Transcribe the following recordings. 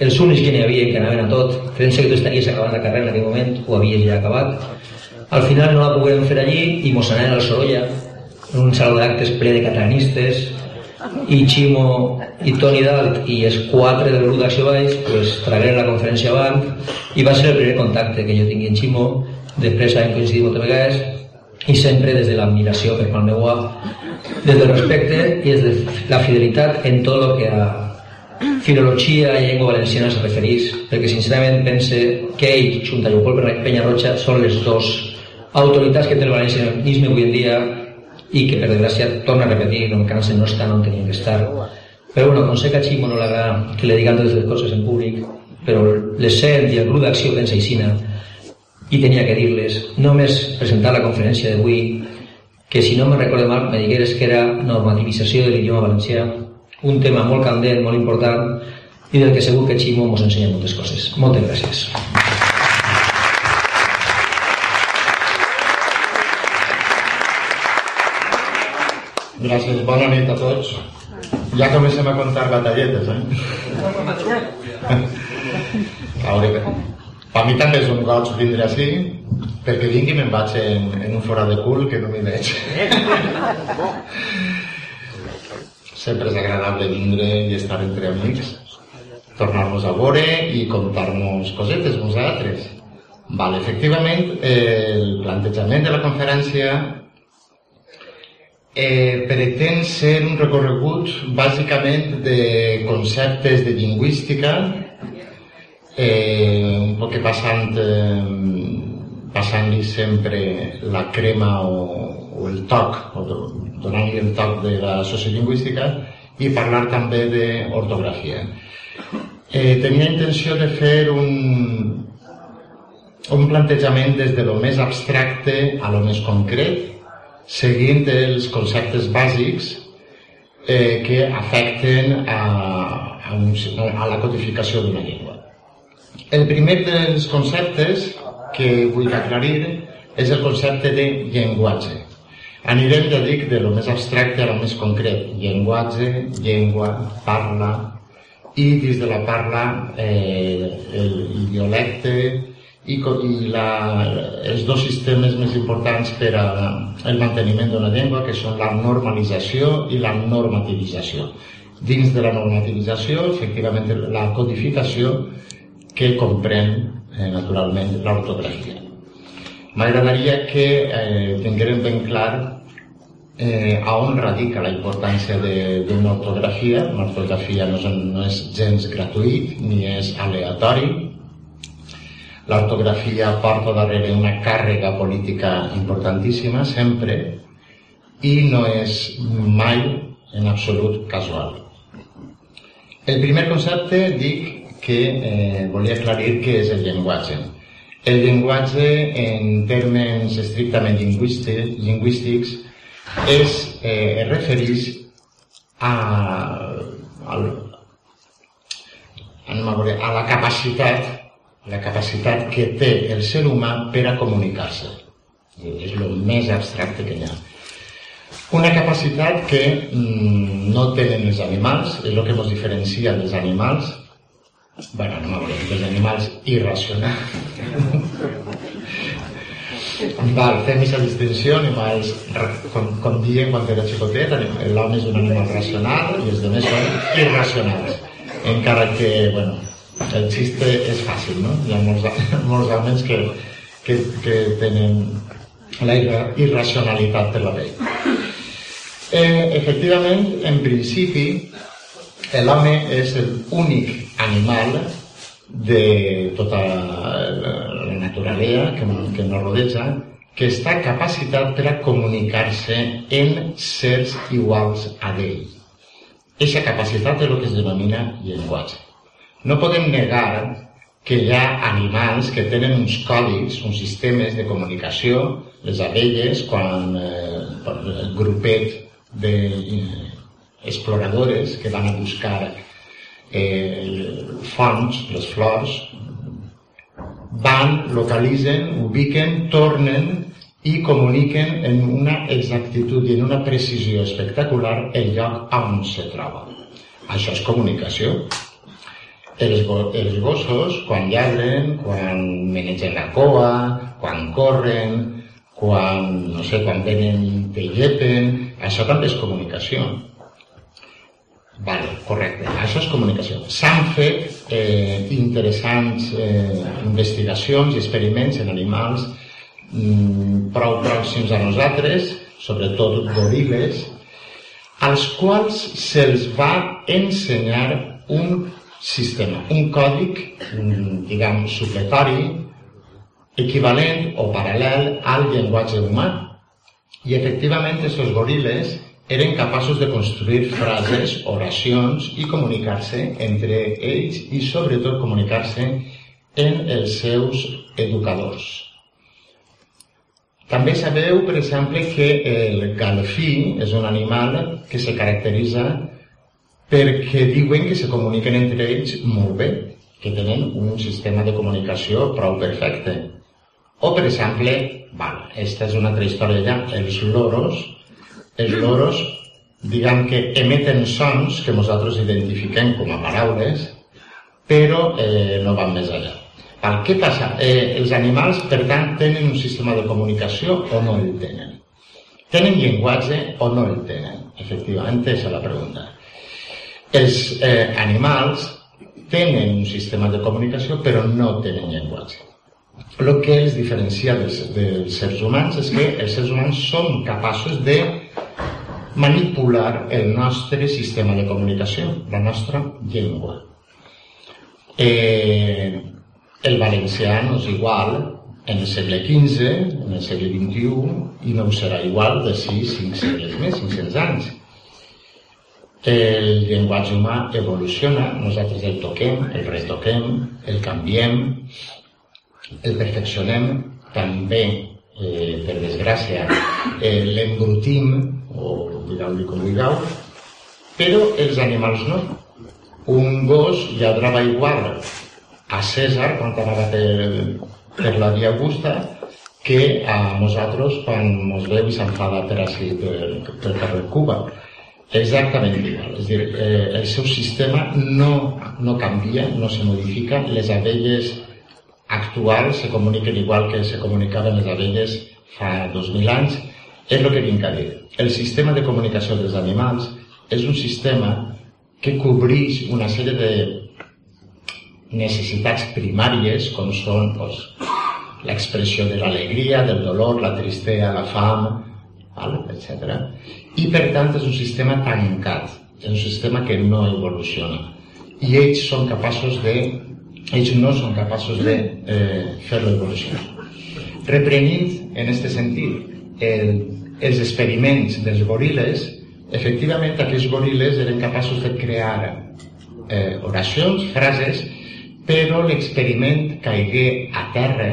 els únics que n'hi havia que anaven a tot, creient-se que tu estaries acabant la carrera en aquell moment, ho havies ja acabat. Al final no la poguem fer allí i mos anàvem al Sorolla, en un saló d'actes ple de catalanistes, i Ximo i Toni Dalt i els quatre del grup d'Acció Baix pues, tragueren la conferència avant i va ser el primer contacte que jo tingui amb Ximo després hem coincidit moltes vegades i sempre des de l'admiració per el meu des del respecte i des de la fidelitat en tot el que a filologia i llengua valenciana es referís, perquè sincerament pense que ell, junt a Leopold Penyarroja, són les dos autoritats que té el valencianisme avui en dia i que per desgràcia, torna a repetir, no em cansen, no estan on tenien que estar. Però bueno, que a Ximo no l'agrada que le digan totes les coses en públic, però l'essent i el grup d'acció pensa Isina, i tenia que dir-les, només presentar la conferència d'avui, que si no me recordo mal me digueres que era normativització de l'idioma valencià, un tema molt candent, molt important, i del que segur que Ximo ens ensenya moltes coses. Moltes gràcies. Gràcies, bona nit a tots. Ja comencem a contar batalletes, eh? A veure, per mi també és un goig vindre així, perquè vinc i me'n vaig en, en un fora de cul que no m'hi veig. Sempre és agradable vindre i estar entre amics, tornar-nos a veure i contar-nos cosetes vosaltres. Vale, efectivament, el plantejament de la conferència eh, pretén ser un recorregut bàsicament de conceptes de lingüística eh, un poc passant eh, passant-li sempre la crema o, o el toc o donant-li el toc de la sociolingüística i parlar també d'ortografia eh, tenia intenció de fer un un plantejament des de lo més abstracte a lo més concret seguint els conceptes bàsics eh, que afecten a, a, un, a la codificació d'una llengua el primer dels conceptes que vull aclarir és el concepte de llenguatge. Anirem, ja dic, de lo més abstracte a lo més concret. Llenguatge, llengua, parla, i dins de la parla eh, el, el dialecte i, i la, els dos sistemes més importants per a el manteniment d'una llengua, que són la normalització i la normativització. Dins de la normativització, efectivament, la codificació que comprèn eh, naturalment l'ortografia. M'agradaria que eh, tinguérem ben clar eh, a on radica la importància d'una ortografia. Una ortografia no és, no és gens gratuït ni és aleatori. L'ortografia porta darrere una càrrega política importantíssima sempre i no és mai en absolut casual. El primer concepte, dic, que eh, volia aclarir què és el llenguatge. El llenguatge, en termes estrictament lingüístics, és, eh, es refereix a, a, a, veure, a la capacitat la capacitat que té el ser humà per a comunicar-se. És el més abstracte que hi ha. Una capacitat que mm, no tenen els animals, és el que ens diferencia dels animals, bueno, no dels animals irracionals. Val, fem aquesta distinció, animals, com, com diem quan era xicotet, l'home és un animal racional i els altres són irracionals. Encara que, bueno, el xiste és fàcil, no? Hi ha molts, molts homes que, que, que tenen la irracionalitat per la pell. Eh, efectivament, en principi, l'home és l'únic animal de tota la naturalesa que, que ens rodeja que està capacitat per a comunicar-se en sers iguals a ell. Aquesta capacitat és el que es denomina llenguatge. No podem negar que hi ha animals que tenen uns codis, uns sistemes de comunicació, les abelles, quan eh, el grupet de exploradores que van a buscar eh, fonts, les flors, van, localitzen, ubiquen, tornen i comuniquen en una exactitud i en una precisió espectacular el lloc on se troba. Això és comunicació. els, els gossos, quan lladren, quan menegen la coa, quan corren, quan, no sé, quan venen te llepen, això també és comunicació. Vale, correcte, això és comunicació. S'han fet eh, interessants eh, investigacions i experiments en animals mm, prou pròxims a nosaltres, sobretot goril·les, als quals se'ls va ensenyar un sistema, un còdic, diguem, supletori, equivalent o paral·lel al llenguatge humà. I efectivament, aquests goril·les eren capaços de construir frases, oracions i comunicar-se entre ells i sobretot comunicar-se en els seus educadors. També sabeu, per exemple, que el galfí és un animal que se caracteritza perquè diuen que se comuniquen entre ells molt bé, que tenen un sistema de comunicació prou perfecte. O, per exemple, val, aquesta és una altra història ja, els loros, els loros, diguem que emeten sons que nosaltres identifiquem com a paraules, però eh, no van més allà. El què passa? Eh, els animals, per tant, tenen un sistema de comunicació o no el tenen? Tenen llenguatge o no el tenen? Efectivament, és la pregunta. Els eh, animals tenen un sistema de comunicació però no tenen llenguatge. El que els diferencia dels, dels seres humans és que els seres humans són capaços de manipular el nostre sistema de comunicació, la nostra llengua. Eh, el valencià no és igual en el segle XV, en el segle XXI, i no ho serà igual de 6, 5 segles més, 500 anys. El llenguatge humà evoluciona, nosaltres el toquem, el retoquem, el canviem, el perfeccionem, també, eh, per desgràcia, eh, l'embrutim, o digueu-li com digueu, però els animals no. Un gos lladrava igual a César quan anava per, per la via Augusta que a nosaltres quan ens veu i s'enfada per així, per, per carrer Cuba. Exactament igual. És dir, eh, el seu sistema no, no canvia, no se modifica. Les abelles actuals se comuniquen igual que se comunicaven les abelles fa 2.000 anys. És el que vinc a dir. El sistema de comunicació dels animals és un sistema que cobreix una sèrie de necessitats primàries com són doncs, l'expressió de l'alegria, del dolor, la tristesa, la fam, etc. I per tant és un sistema tancat, és un sistema que no evoluciona. I ells són capaços de, ells no són capaços de eh, fer-lo evolucionar. Reprenint en aquest sentit el, els experiments dels goril·les, efectivament aquests goril·les eren capaços de crear eh, oracions, frases, però l'experiment caigué a terra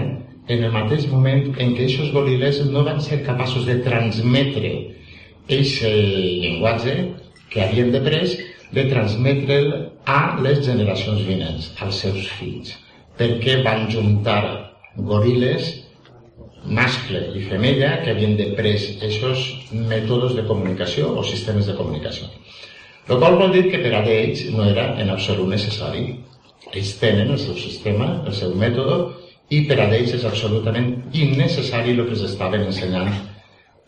en el mateix moment en què aquests goril·les no van ser capaços de transmetre aquest llenguatge que havien de pres, de transmetre'l a les generacions vinents, als seus fills, perquè van juntar goril·les mascle i femella que havien de pres aquests mètodes de comunicació o sistemes de comunicació. El qual vol dir que per a ells no era en absolut necessari ells tenen el seu sistema, el seu mètode, i per a ells és absolutament innecessari el que estaven ensenyant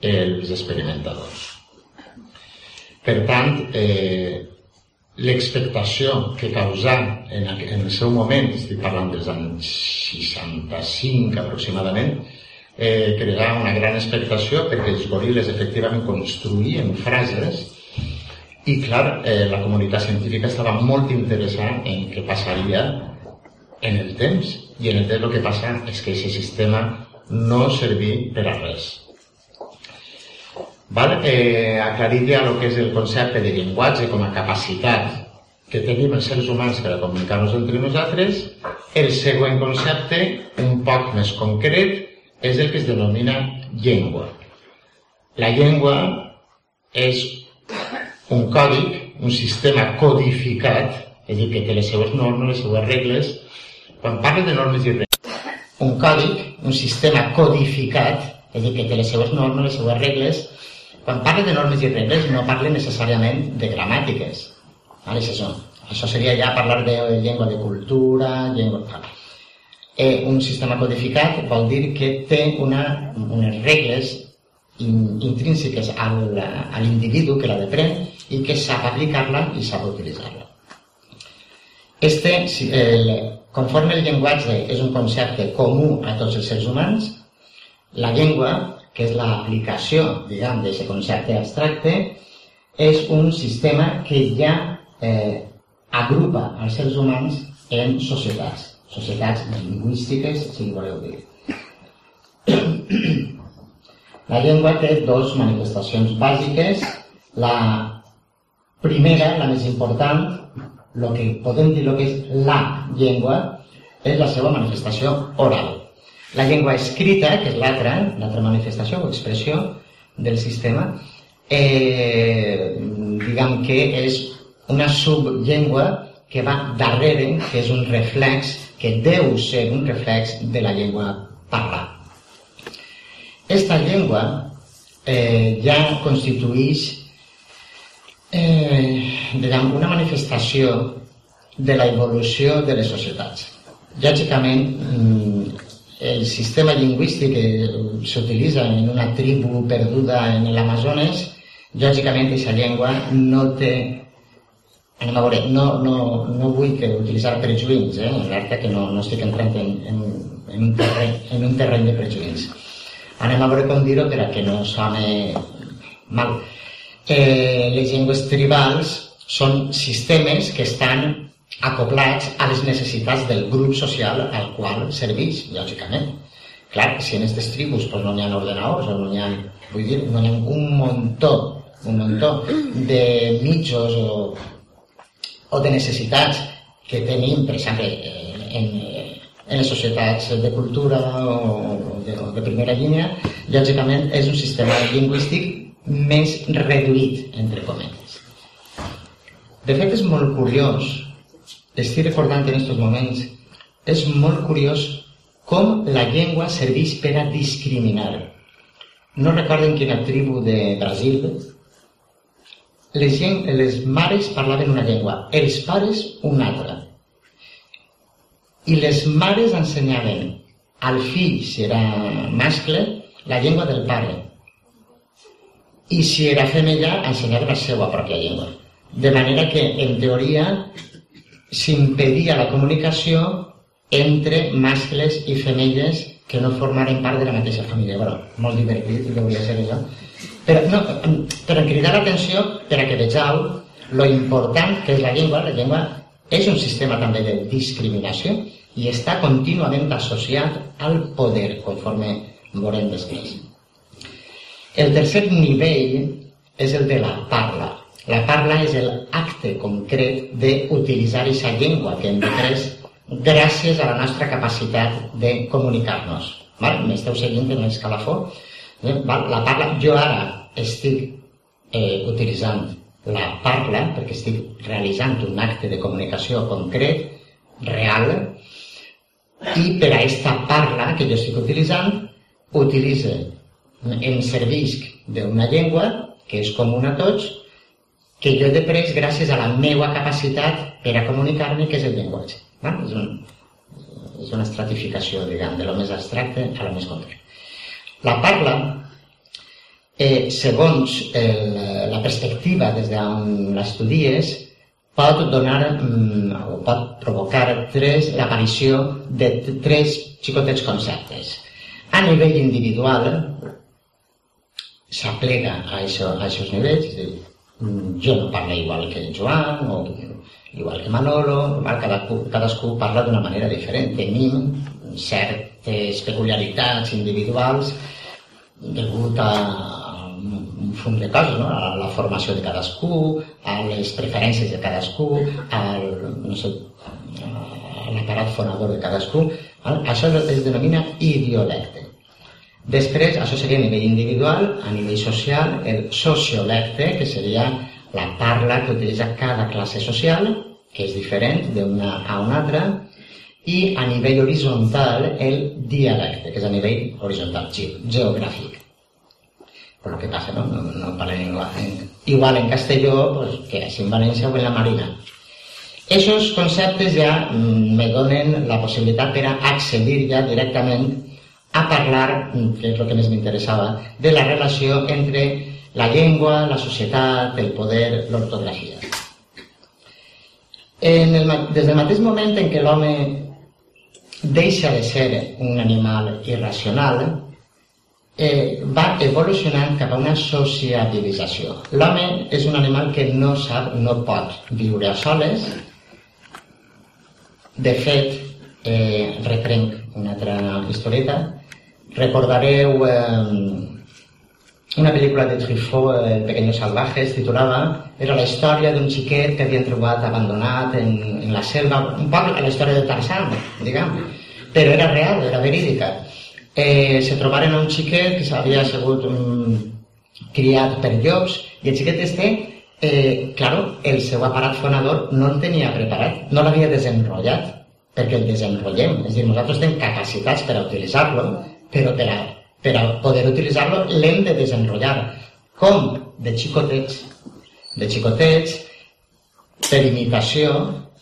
els experimentadors. Per tant, eh, l'expectació que causà en, en el seu moment, estic parlant dels anys 65 aproximadament, eh, crearà una gran expectació perquè els goril·les efectivament construïen frases i clar, eh, la comunitat científica estava molt interessada en què passaria en el temps. I en el temps el que passa és que aquest sistema no servia per a res. Val? Eh, aclarir ja el que és el concepte de llenguatge com a capacitat que tenim els seres humans per a comunicar-nos entre nosaltres, el següent concepte, un poc més concret, és el que es denomina llengua. La llengua és un còdic, un sistema codificat, és a dir, que té les seues normes, les seues regles. Quan parla de normes i regles, un còdic, un sistema codificat, és a dir, que té les seues normes, les seues regles, quan parla de normes i regles no parla necessàriament de gramàtiques. Vale, això. Això seria ja parlar de llengua de cultura, llengua... Eh, un sistema codificat vol dir que té una, unes regles in, intrínseques al, a l'individu que la deprèn i que sap aplicar-la i sap utilitzar-la. Este, el, conforme el llenguatge és un concepte comú a tots els seres humans, la llengua, que és l'aplicació, diguem, d'aquest concepte abstracte, és un sistema que ja eh, agrupa els seres humans en societats, societats lingüístiques, si voleu dir. La llengua té dues manifestacions bàsiques. La primera, la més important, el que podem dir el que és la llengua, és la seva manifestació oral. La llengua escrita, que és l'altra, l'altra manifestació o expressió del sistema, eh, diguem que és una subllengua que va darrere, que és un reflex, que deu ser un reflex de la llengua parlada. Esta llengua eh, ja constitueix eh, diguem, una manifestació de la evolució de les societats. Lògicament, mm, el sistema lingüístic que s'utilitza en una tribu perduda en l'Amazones, lògicament aquesta llengua no té Anem a veure, no, no, no vull que utilitzar prejuïns, eh? alerta que no, no estic entrant en, en, en, un terreny, en un terreny de prejuïns. Anem a veure com dir-ho per a que no sone mal. Eh, les llengües tribals són sistemes que estan acoplats a les necessitats del grup social al qual serveix, lògicament. Clar, si en aquestes tribus pues, no hi ha ordenadors no hi ha, vull dir, no hi ha un muntó, un muntó de mitjos o o de necessitats que tenim, per exemple, en, en les societats de cultura o de, o de primera línia, lògicament és un sistema lingüístic més reduït, entre cometes. De fet, és molt curiós, estic recordant en aquests moments, és molt curiós com la llengua serveix per a discriminar. No recorden quina tribu de Brasil les, gent, les mares parlaven una llengua, els pares una altra. I les mares ensenyaven al fill, si era mascle, la llengua del pare. I si era femella, ensenyaven la seva pròpia llengua. De manera que, en teoria, s'impedia la comunicació entre mascles i femelles que no formaren part de la mateixa família. Bueno, molt divertit, hauria ser això però, no, però cridar l'atenció per a que vegeu lo important que és la llengua. La llengua és un sistema també de discriminació i està contínuament associat al poder, conforme veurem després. El tercer nivell és el de la parla. La parla és l'acte concret d'utilitzar aquesta llengua que hem pres gràcies a la nostra capacitat de comunicar-nos. M'esteu seguint en l'escalafó? Eh, la parla, jo ara estic eh, utilitzant la parla perquè estic realitzant un acte de comunicació concret, real, i per a aquesta parla que jo estic utilitzant, utilitzo, em servisc d'una llengua que és comuna a tots, que jo he després gràcies a la meva capacitat per a comunicar-me, que és el llenguatge. No? És, un, és una estratificació, diguem, de lo més abstracte a lo més concret. La parla eh, segons el, la perspectiva des d'on l'estudies, pot donar mm, o pot provocar tres, l'aparició de tres xicotets conceptes. A nivell individual, s'aplega a aquests nivells, és dir, mm, jo no parlo igual que Joan o igual que Manolo, cadascú, cadascú parla d'una manera diferent. Tenim certes peculiaritats individuals degut a, un fum de coses, no? a la formació de cadascú, a les preferències de cadascú, al, no sé, a l'aparat fonador de cadascú. Això es denomina idiolecte. Després, això seria a nivell individual, a nivell social, el sociolecte, que seria la parla que utilitza cada classe social, que és diferent d'una a una altra, i a nivell horitzontal el dialecte, que és a nivell horitzontal, geogràfic por lo que pasa, ¿no? No, no parlen igual, en, igual en Castelló pues, que es en València o en la Marina. Esos conceptes ja mm, me donen la possibilitat per a accedir ja directament a parlar, mm, que és el que més m'interessava, de la relació entre la llengua, la societat, el poder, l'ortografia. En el, des del mateix moment en què l'home deixa de ser un animal irracional, eh, va evolucionant cap a una sociabilització. L'home és un animal que no sap, no pot viure a soles. De fet, eh, reprenc una altra historieta, recordareu eh, una pel·lícula de Truffaut, El pequeño salvaje, es titulava, era la història d'un xiquet que havien trobat abandonat en, en la selva, un poc la història de Tarzan, diguem, però era real, era verídica. Eh, se trobaren un xiquet que s'havia sigut um, criat per llops i el xiquet este, eh, claro, el seu aparat fonador no el tenia preparat, no l'havia desenrotllat, perquè el desenrotllem, és a dir, nosaltres tenim capacitats per utilitzar-lo, però per a per a poder utilitzar-lo l'hem de desenrotllar. Com? De xicotets. De xicotets, per imitació,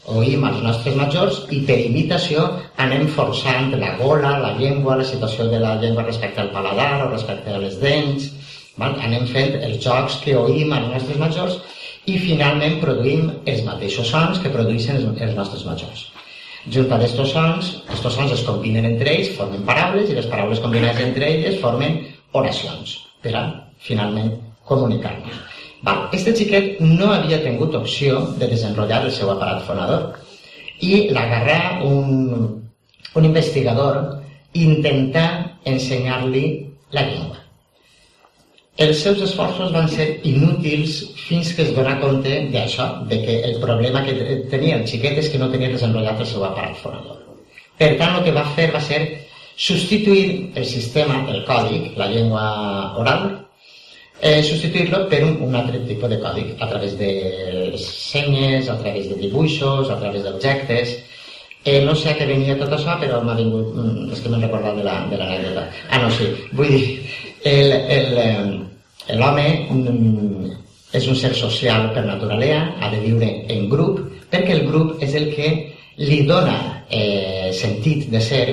oïm els nostres majors i per imitació anem forçant la gola, la llengua, la situació de la llengua respecte al paladar o respecte a les dents, val? anem fent els jocs que oïm als nostres majors i finalment produïm els mateixos sons que produeixen els nostres majors. Junta d'estos sons, estos sons es combinen entre ells, formen paraules, i les paraules combinades entre elles formen oracions, per a, finalment, comunicar-nos. Este xiquet no havia tingut opció de desenrotllar el seu aparat fonador i l'agarrà un, un investigador intentar ensenyar-li la llengua. Els seus esforços van ser inútils fins que es dona compte d'això, de que el problema que tenia el xiquet és que no tenia desenvolupat el seu aparat fonador. Per tant, el que va fer va ser substituir el sistema, el còdic, la llengua oral, eh, substituir-lo per un, un altre tipus de còdic, a través de senyes, a través de dibuixos, a través d'objectes... Eh, no sé a què venia tot això, però m'ha vingut... Mm, és que m'he recordat de l'anècdota. La, ah, no, sí. Vull dir, l'home és un ser social per naturalea, ha de viure en grup, perquè el grup és el que li dona eh, sentit de ser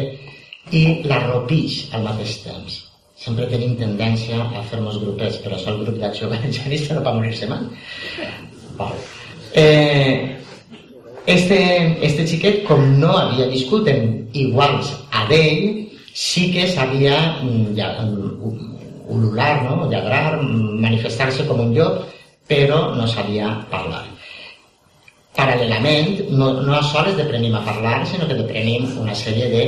i l'arropix al mateix temps. Sempre tenim tendència a fer-nos grupets, però això el grup d'acció valencianista no va morir-se mai. Eh, Este, este xiquet, com no havia viscut en iguals a d'ell, sí que sabia mm, ja, mm, ulular, no? lladrar, manifestar-se com un llop, però no sabia parlar. Paral·lelament, no, no sols deprenim a parlar, sinó que deprenim una sèrie de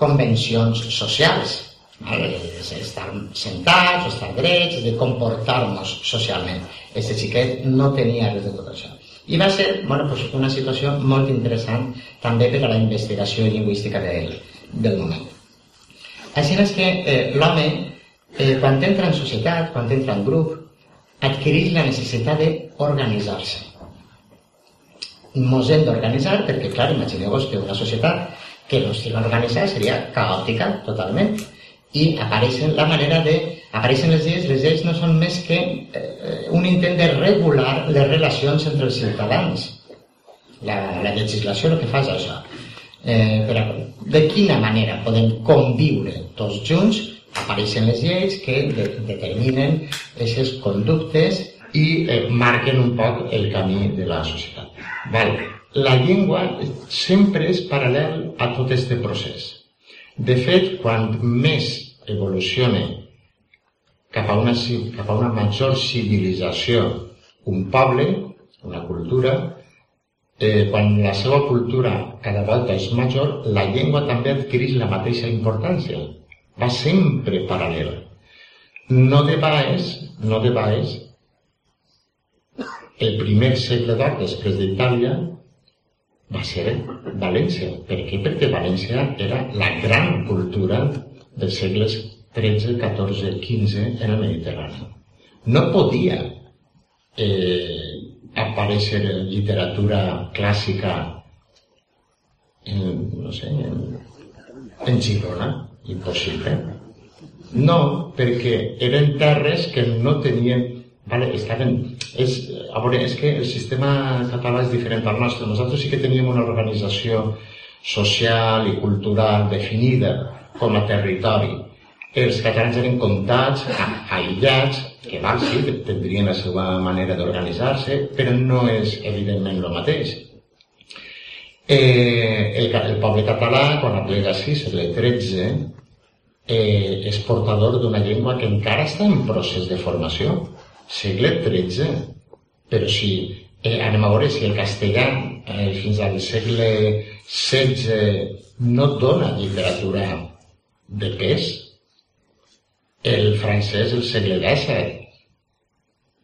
convencions socials. És estar sentats, estar drets, de comportar-nos socialment. Aquest xiquet no tenia res de tot això. I va ser bueno, pues una situació molt interessant també per a la investigació lingüística de, del moment. Així és que eh, l'home, eh, quan entra en societat, quan entra en grup, adquireix la necessitat d'organitzar-se. Ens hem d'organitzar perquè, clar, imagineu-vos que una societat que no estigui organitzada seria caòtica totalment i apareixen la manera de apareixen les lleis, les lleis no són més que eh, un intent de regular les relacions entre els ciutadans. La, la legislació el que fa és això. Eh, però de quina manera podem conviure tots junts? Apareixen les lleis que de, determinen aquestes conductes i eh, marquen un poc el camí de la societat. Val. La llengua sempre és paral·lel a tot aquest procés. De fet, quan més evoluciona cap a una, cap a una major civilització. Un poble, una cultura, eh, quan la seva cultura cada volta és major, la llengua també adquireix la mateixa importància. Va sempre paral·lela. No de baix, no de baix, el primer segle d'or després d'Itàlia va ser València. Per què? Perquè València era la gran cultura dels segles 13, 14, 15 en el Mediterrani. No podia eh, aparèixer literatura clàssica en, no sé, en, en Girona, impossible. No, perquè eren terres que no tenien Vale? Estaven, és, a veure, és que el sistema català és diferent al nostre. Nosaltres sí que teníem una organització social i cultural definida com a territori. Els catalans eren comptats, aïllats, que val, sí, tindrien la seva manera d'organitzar-se, però no és evidentment el mateix. Eh, el, el poble català, quan aplega sí, segle XIII, eh, és portador d'una llengua que encara està en procés de formació. Segle XIII. Però si eh, anem a veure si el castellà eh, fins al segle XVI no dona literatura de pes, el francès el segle XVII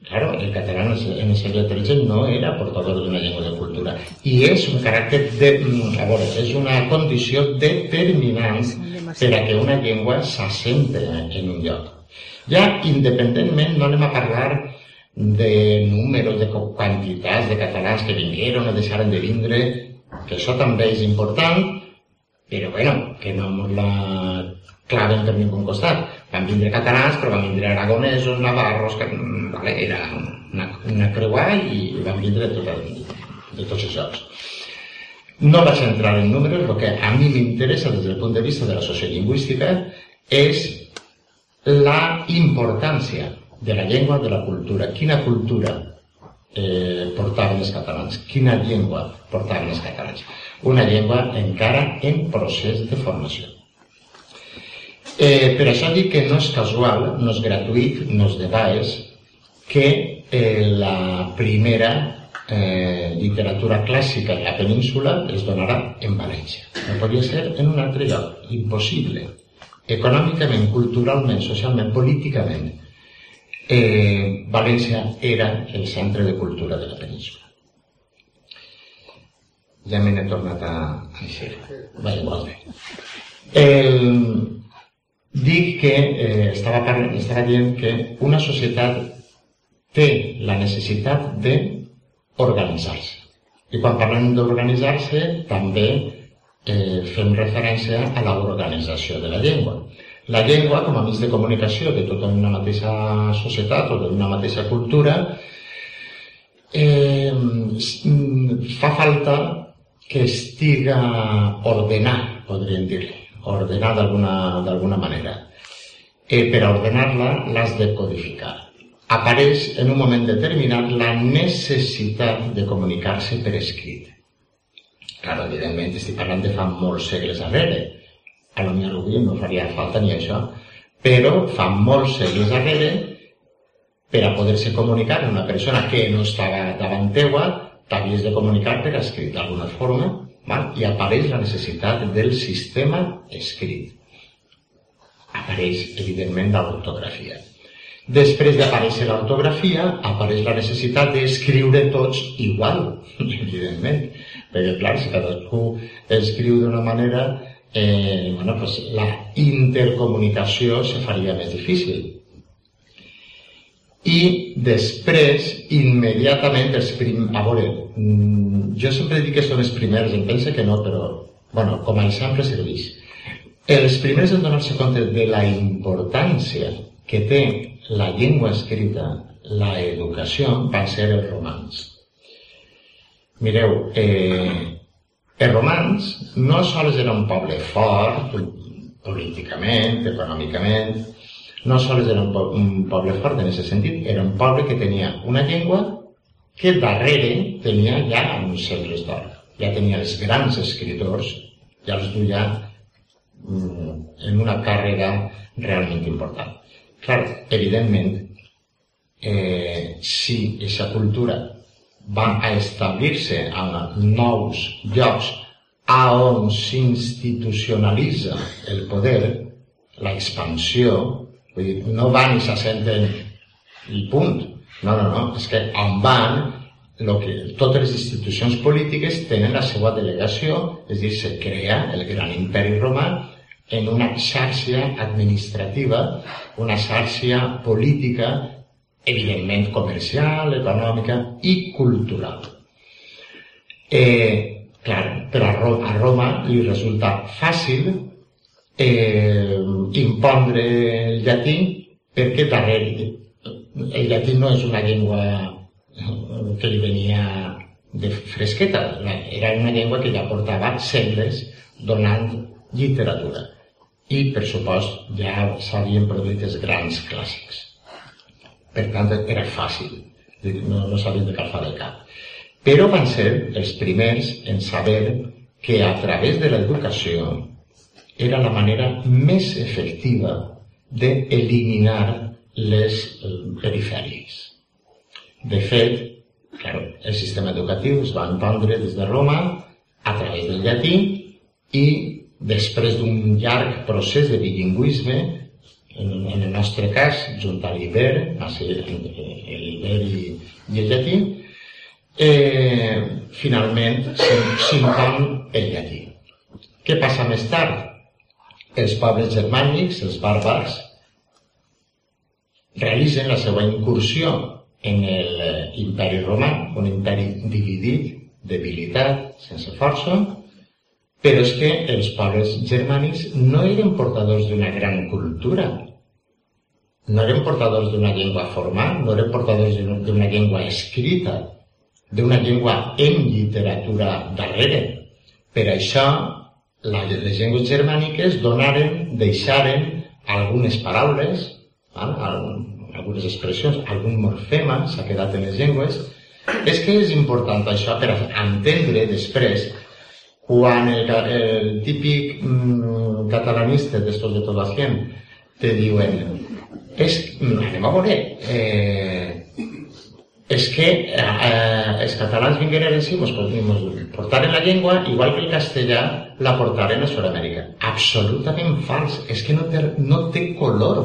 Claro, el català en el segle XIII no era portador d'una llengua de cultura i és un caràcter de, mm, a veure, és una condició determinant per a que una llengua s'assente en un lloc. Ja, independentment, no anem a parlar de números, de quantitats de catalans que vingueren o deixaren de vindre, que això també és important, però bueno, que no ens la claven per ningú costat. Van vindre catalans, però van vindre aragonesos, navarros, que, vale, era una, una creuà i van vindre de, tot, de tots els llocs. No vaig entrar en números, el que a mi m'interessa des del punt de vista de la sociolingüística és la importància de la llengua, de la cultura. Quina cultura eh, portaven els catalans? Quina llengua portaven els catalans? Una llengua encara en procés de formació. Eh, per això dic que no és casual, no és gratuït, no és de baix, que eh, la primera eh, literatura clàssica de la península es donarà en València. No podia ser en un altre lloc, impossible. Econòmicament, culturalment, socialment, políticament, eh, València era el centre de cultura de la península. Ja me n'he tornat a eixir. Vaja, molt bé. El, dic que eh, estava, parlant, estava dient que una societat té la necessitat d'organitzar-se. I quan parlem d'organitzar-se, també eh, fem referència a l'organització de la llengua. La llengua, com a mig de comunicació de tota una mateixa societat o d'una mateixa cultura, eh, fa falta que estiga ordenat, podríem dir-li ordenar d'alguna manera. Eh, per ordenar-la l'has de codificar. Apareix en un moment determinat la necessitat de comunicar-se per escrit. Clar, evidentment, estic parlant de fa molts segles darrere. A lo millor avui no faria falta ni això, però fa molts segles darrere per a poder-se comunicar amb una persona que no estava davant teua, t'havies de comunicar per escrit d'alguna forma Val? I apareix la necessitat del sistema escrit. Apareix, evidentment, l'ortografia. Després d'aparèixer l'ortografia, apareix la necessitat d'escriure tots igual, evidentment. Perquè, clar, si cadascú escriu d'una manera, eh, bueno, pues, la intercomunicació se faria més difícil. I després, immediatament, els prim... a veure, jo sempre dic que són els primers, em pensa que no, però bueno, com a exemple serveix. Els primers en donar-se compte de la importància que té la llengua escrita, la educació, van ser els romans. Mireu, eh, els romans no sols era un poble fort, políticament, econòmicament, no sols era un, po un poble fort en aquest sentit, era un poble que tenia una llengua que darrere tenia ja uns segles d'or. Ja tenia els grans escriptors, ja els duia mm, en una càrrega realment important. Clar, evidentment, eh, si aquesta cultura va a establir-se a nous llocs a on s'institucionalitza el poder, la expansió, vull dir, no van i s'assenten i punt, no, no, no, és que on van, lo que, totes les institucions polítiques tenen la seva delegació, és dir, se crea el gran imperi romà en una xarxa administrativa, una xarxa política, evidentment comercial, econòmica i cultural. Eh, clar, però a Roma, a Roma li resulta fàcil eh, impondre el llatí perquè darrere el llatí no és una llengua que li venia de fresqueta, era una llengua que ja portava segles donant literatura. I, per supost, ja s'havien produït els grans clàssics. Per tant, era fàcil, no, no s'havien de calfar del cap. Però van ser els primers en saber que a través de l'educació era la manera més efectiva d'eliminar les eh, perifèries. De fet, claro, el sistema educatiu es va entendre des de Roma a través del llatí i després d'un llarg procés de bilingüisme, en, en el nostre cas, junt a l'Iber, va ser l'Iber i, i el llatí, eh, finalment s'impon el llatí. Què passa més tard? Els pobles germànics, els bàrbars, realitzen la seva incursió en l'imperi eh, romà, un imperi dividit, debilitat, sense força, però és que els pobles germànics no eren portadors d'una gran cultura, no eren portadors d'una llengua formal, no eren portadors d'una llengua escrita, d'una llengua en literatura darrere. Per això, les llengües germàniques donaren, deixaren algunes paraules algunes expressions, algun morfema s'ha quedat en les llengües, és que és important això per entendre després quan el, el típic mmm, catalanista de tota la gent te diuen és, anem a veure eh, és que eh, els catalans vingueren així, mos, mos portaren la llengua, igual que el castellà la portaren a Sud-amèrica. Absolutament fals. És que no té, no té color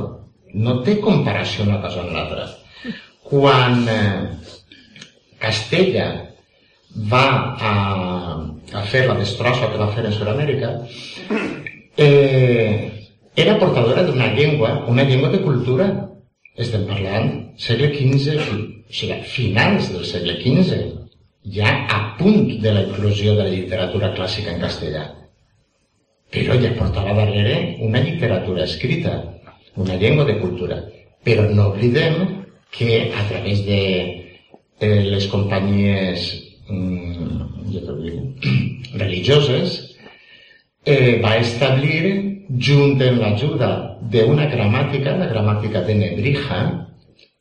no té comparació una cosa amb l'altra. Quan eh, Castella va a, a fer la destrossa que va fer en Sud-amèrica, eh, era portadora d'una llengua, una llengua de cultura. Estem parlant segle XV, o sigui, finals del segle XV, ja a punt de la inclusió de la literatura clàssica en castellà. Però ja portava darrere una literatura escrita, una llengua de cultura. Però no oblidem que a través de eh, les companyies mm, religioses eh, va establir, junt amb l'ajuda d'una gramàtica, la gramàtica de Nebrija,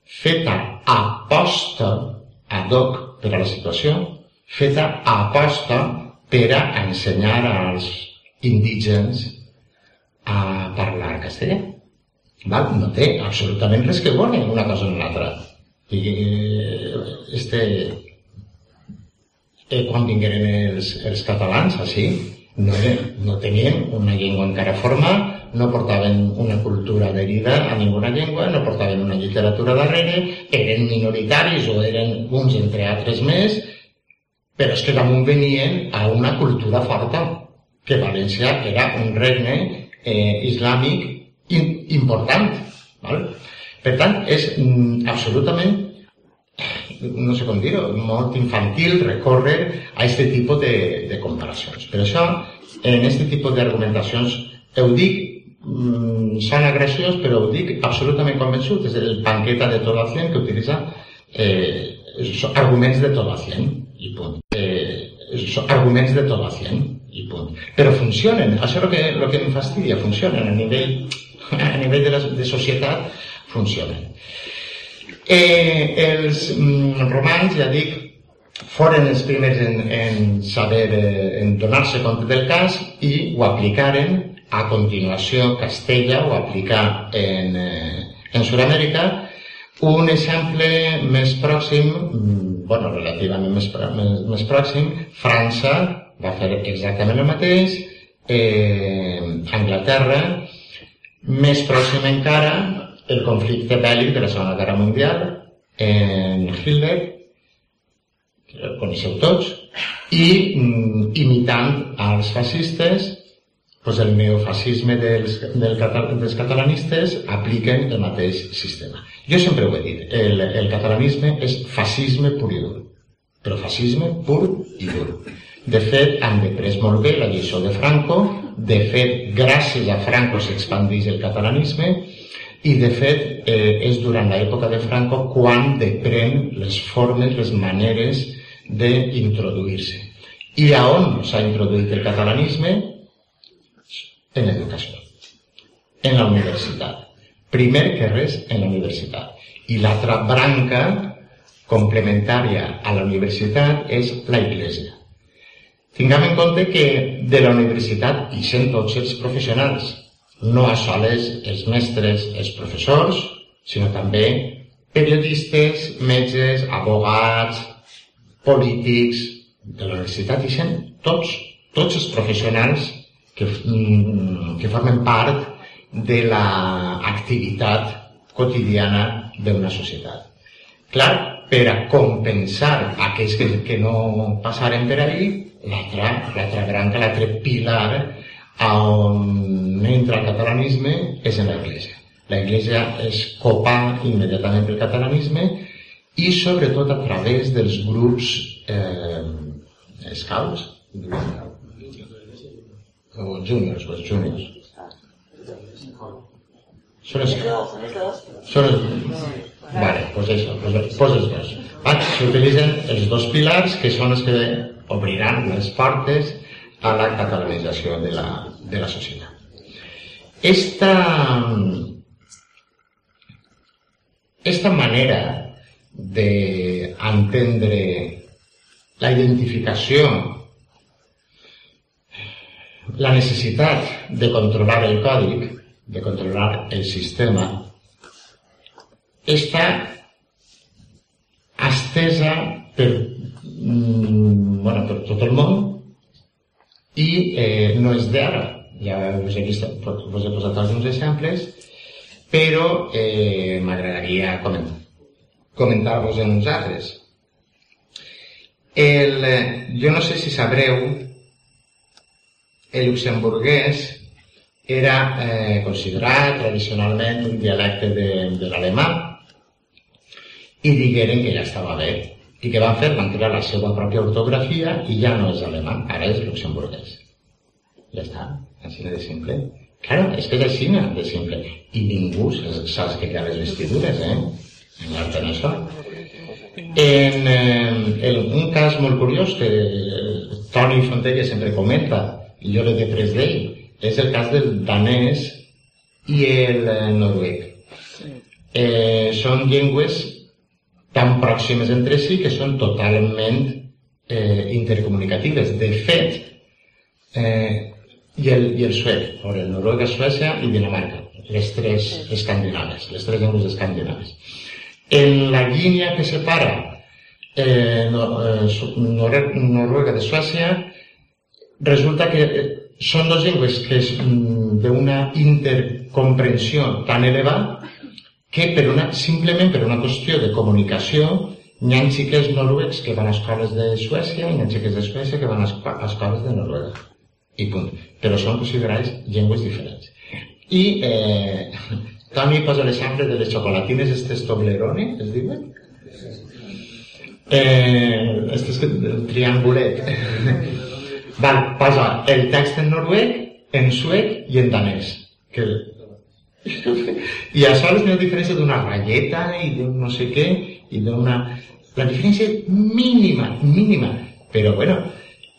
feta a posta ad hoc per a la situació, feta a posta per a ensenyar als indígens a parlar castellà. Val? No té absolutament res que veure una cosa amb l'altra. I este, eh, quan vingueren els, els catalans, així, no, no tenien una llengua encara formal, no portaven una cultura adherida a ninguna llengua, no portaven una literatura darrere, eren minoritaris o eren uns entre altres més, però és que damunt venien a una cultura forta, que València era un regne eh, islàmic important. Val? Per tant, és mm, absolutament, no sé com dir-ho, molt infantil recórrer a aquest tipus de, de comparacions. Per això, en aquest tipus d'argumentacions, ho dic, mm, són agressiós, però ho dic absolutament convençut. És el panqueta de tota la que utilitza eh, arguments de tota la i punt. Eh, arguments de tota la i punt. Però funcionen, això és el que, el que em fastidia, funcionen a nivell a nivell de, la, de societat funcionen. Eh, els mm, romans, ja dic, foren els primers en, en saber, eh, en donar-se compte del cas i ho aplicaren a continuació Castella ho aplicar en, eh, en Sud-amèrica. Un exemple més pròxim, mm, bueno, relativament més, més, més pròxim, França va fer exactament el mateix, eh, Anglaterra, més pròxim encara, el conflicte bèl·lic de la Segona Guerra Mundial en Hitler, que el coneixeu tots, i mm, imitant als fascistes, doncs el neofascisme dels, del, dels catalanistes apliquen el mateix sistema. Jo sempre ho he dit, el, el catalanisme és fascisme pur i dur, però fascisme pur i dur. De fet, han deprès molt bé la lliçó de Franco, de fet, gràcies a Franco s'expandeix el catalanisme, I, de fet, eh, és durant l'època de Franco quan depren les formes, les maneres d'introduir-se. I a on s'ha introduït el catalanisme? En l'educació, en la universitat. Primer que res, en la universitat. I l'altra branca complementària a la universitat és la Iglesia. Tinguem en compte que de la universitat i sent tots els professionals no a soles els mestres, els professors, sinó també periodistes, metges, abogats, polítics de la universitat i sent tots, tots els professionals que, mm, que formen part de l'activitat quotidiana d'una societat. Clar, per a compensar aquells que, que no passaren per allí, l'altra branca, l'altre pilar on entra el catalanisme és en l'Església. L'Església es copa immediatament el catalanisme i sobretot a través dels grups eh, scouts o juniors, els juniors. Són els... Són els... Vale, doncs això, doncs, doncs els dos. S'utilitzen els dos pilars que són els que obriran les portes a la catalanització de la, de la societat. Esta, esta manera d'entendre la identificació, la necessitat de controlar el còdic, de controlar el sistema, està estesa per, mm, bueno, per tot el món i eh, no és d'ara. Ja us he, vist, us he posat alguns exemples, però eh, m'agradaria comentar, comentar-vos en uns altres. El, jo no sé si sabreu, el luxemburguès era eh, considerat tradicionalment un dialecte de, de l'alemà i digueren que ja estava bé i què van fer? Van crear la seva pròpia ortografia i ja no és alemany, ara és luxemburguès. Ja està, així de simple. Claro, és que és així de simple. I ningú saps que queda les vestidures, eh? En l'art en això. En, eh, en un cas molt curiós que Toni Fontella sempre comenta, i jo l'he de pres d'ell, és el cas del danès i el eh, noruec. Eh, són llengües tan pròximes entre si que són totalment eh, intercomunicatives. De fet, eh, i, el, i el suec, o el Noruega, Suècia i Dinamarca, les tres escandinaves, les tres llengües escandinaves. En la línia que separa eh, eh Noruega de Suècia, resulta que eh, són dues llengües que és mm, d'una intercomprensió tan elevada que per una, simplement per una qüestió de comunicació hi ha xiques noruecs que van a escoles de Suècia i hi ha xiques de Suècia que van a escoles de Noruega. I punt. Però són considerades llengües diferents. I eh, Toni posa l'exemple de les xocolatines estes Toblerone, es diuen? Eh, este és el triangulet. Val, posa el text en noruec, en suec i en danès. Que i això és una diferència d'una ratlleta i d'un no sé què i d'una... La diferència és mínima, mínima. Però, bueno,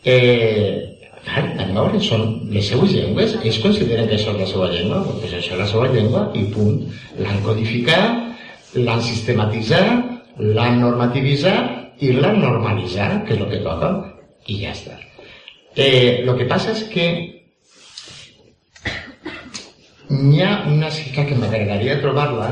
eh, a veure, són les seues llengües, ells consideren que això és la seva llengua, doncs això és la seva llengua i punt. L'han codificat, l'han sistematitzat, l'han normativitzat i l'han normalitzat, que és el que toca, i ja està. Eh, el que passa és que N'hi ha una cita que m'agradaria trobar-la.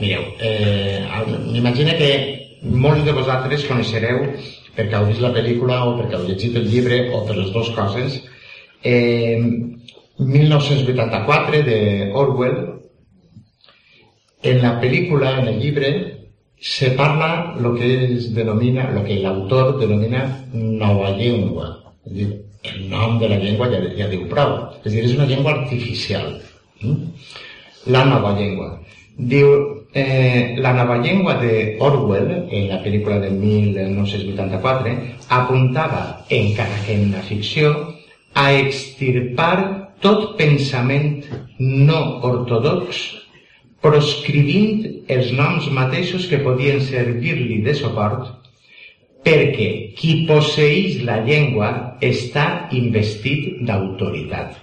Mireu, eh, m'imagino que molts de vosaltres coneixereu perquè heu vist la pel·lícula o perquè heu llegit el llibre o per les dues coses eh, 1984 de Orwell. En la pel·lícula, en el llibre se parla lo que es denomina, lo que l'autor denomina nova llengua. És dir, el nom de la llengua ja, ja diu prou. És dir, és una llengua artificial. La nova llengua. Diu, Eh, la nova llengua de Orwell, en la pel·lícula de 1984, apuntava, encara que en la ficció, a extirpar tot pensament no ortodox proscrivint els noms mateixos que podien servir-li de suport perquè qui posseix la llengua està investit d'autoritat.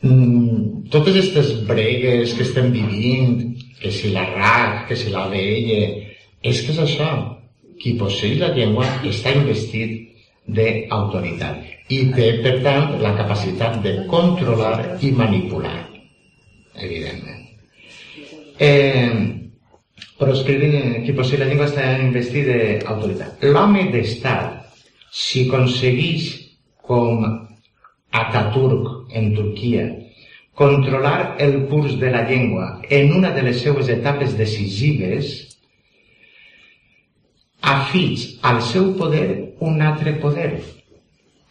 Mm, totes aquestes bregues que estem vivint, que si la RAC, que si la BL, és que és això. Qui posseix la llengua està investit d'autoritat i té, per tant, la capacitat de controlar i manipular, evidentment. Eh, però escrivint posseix la llengua està investit d'autoritat. L'home d'estat, si aconsegueix, com Ataturk en Turquia, controlar el curs de la llengua en una de les seues etapes decisives, afig al seu poder un altre poder,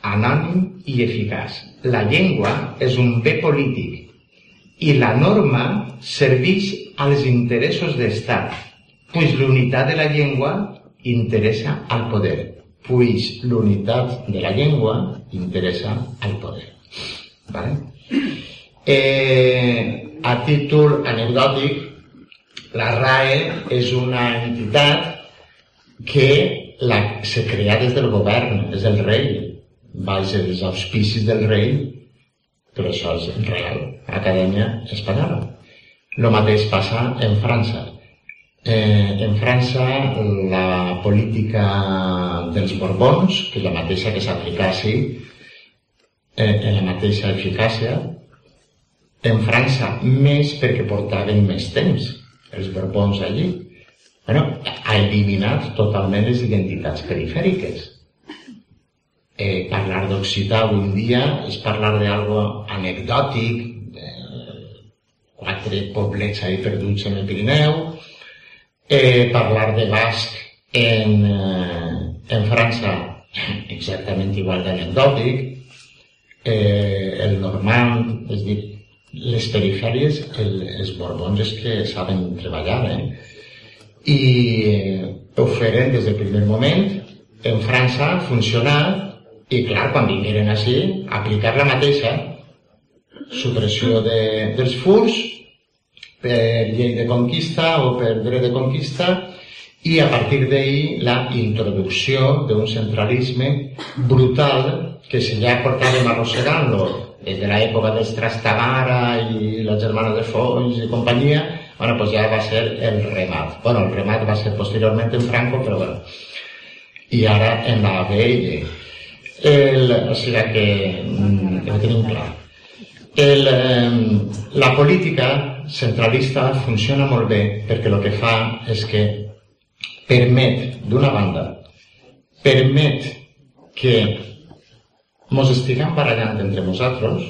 anònim i eficaç. La llengua és un bé polític i la norma serveix als interessos d'estat, pues l'unitat de la llengua interessa al poder, pues l'unitat de la llengua interessa al poder. ¿Vale? Eh, a títol anecdòtic, la RAE és una entitat que la, se crea des del govern, és el rei, vaja, dels auspicis del rei, però això és real, Acadèmia Espanyola. El mateix passa en França. Eh, en França la política dels Borbons, que és la mateixa que s'aplica així, eh, en la mateixa eficàcia, en França més perquè portaven més temps els Borbons allí, bueno, ha eliminat totalment les identitats perifèriques eh, parlar d'occità en dia és parlar d'algo anecdòtic, eh, quatre poblets ahí perduts en el Pirineu, eh, parlar de basc en, eh, en França exactament igual d'anecdòtic, eh, el normand, és dir, les perifèries, el, els borbons és que saben treballar, eh? i eh, ho feren des del primer moment. En França funcionar i clar, quan vingueren així, aplicar la mateixa supressió de, dels furs per llei de conquista o per dret de conquista i a partir d'ahir la introducció d'un centralisme brutal que si ja portàvem arrossegant-lo des de l'època dels Trastamara i la germana de Foix i companyia, bueno, pues ja va ser el remat. Bueno, el remat va ser posteriorment en Franco, però bueno. I ara en la BL el, o sigui que, mm, que ho tenim clar. El, la política centralista funciona molt bé perquè el que fa és que permet, d'una banda, permet que ens estiguem barallant entre nosaltres,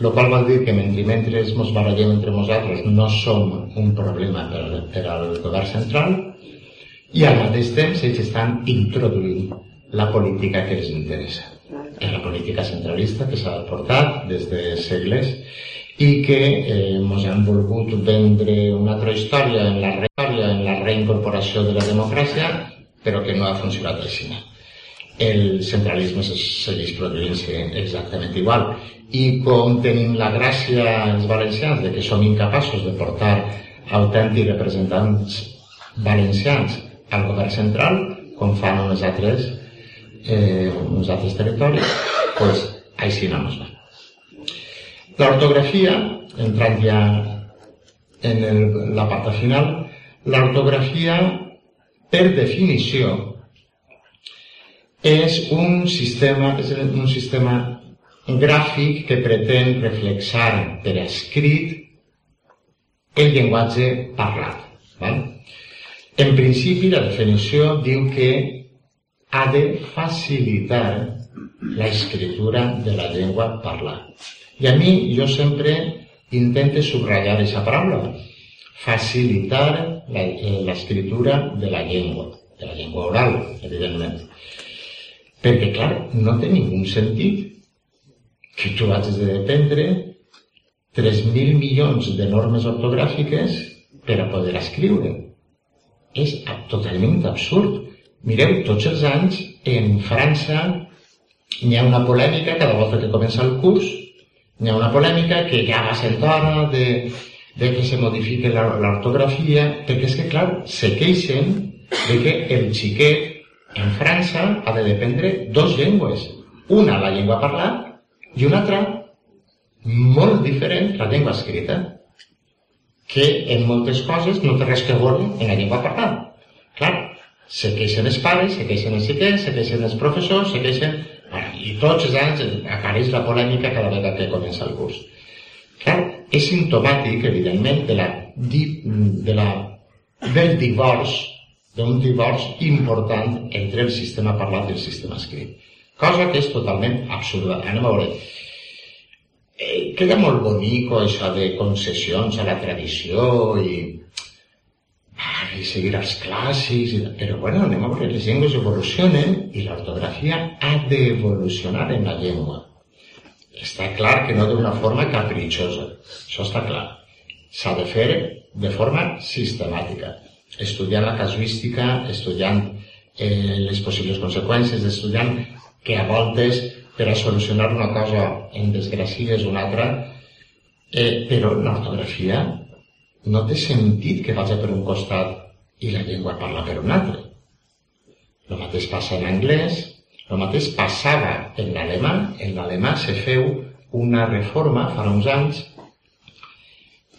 el qual vol dir que mentre, mentre ens barallem entre nosaltres no som un problema per, per al govern central i al mateix temps ells estan introduint la política que els interessa. És la política centralista que s'ha portat des de segles i que eh, ens han volgut vendre una altra història en la, història, en la reincorporació de la democràcia, però que no ha funcionat així. El centralisme segueix produint-se exactament igual. I com tenim la gràcia els valencians de que som incapaços de portar autèntics representants valencians al govern central, com fan uns altres eh, uns altres territoris, pues, així no ens va. L'ortografia, entrant ja en el, la part final, l'ortografia, per definició, és un sistema, és un sistema gràfic que pretén reflexar per escrit el llenguatge parlat. Val? En principi, la definició diu que ha de facilitar la escritura de la llengua parlada. I a mi jo sempre intento subratllar aquesta paraula, facilitar eh, l'escriptura de la llengua, de la llengua oral, evidentment. Perquè, clar, no té ningú sentit que tu hagis de dependre 3.000 milions de normes ortogràfiques per a poder escriure. És totalment absurd. Mireu, tots els anys en França hi ha una polèmica cada volta que comença el curs, hi ha una polèmica que ja va sent hora de, de que se modifique l'ortografia, perquè és que, clar, se queixen de que el xiquet en França ha de dependre dos llengües. Una, la llengua parlada, i una altra, molt diferent, la llengua escrita, que en moltes coses no té res que veure en la llengua parlada. Clar, se queixen els pares, se queixen els xiquets, se queixen els professors, se queixen i tots els anys apareix la polèmica cada vegada que comença el curs. Clar, és sintomàtic, evidentment, de la, de la, del divorç, d'un divorç important entre el sistema parlat i el sistema escrit. Cosa que és totalment absurda. Anem a veure. Eh, queda molt bonico això de concessions a la tradició i i seguir els clàssics, i... però bueno, anem a veure, les evolucionen i l'ortografia ha d'evolucionar en la llengua. Està clar que no d'una forma capritxosa, això està clar. S'ha de fer de forma sistemàtica, estudiant la casuística, estudiant eh, les possibles conseqüències, estudiant que a voltes per a solucionar una cosa en desgràcies una altra, eh, però l'ortografia no té sentit que vagi per un costat i la llengua parla per un altre. El mateix passa en anglès, el mateix passava en l'alemà. En l'alemà se feu una reforma fa uns anys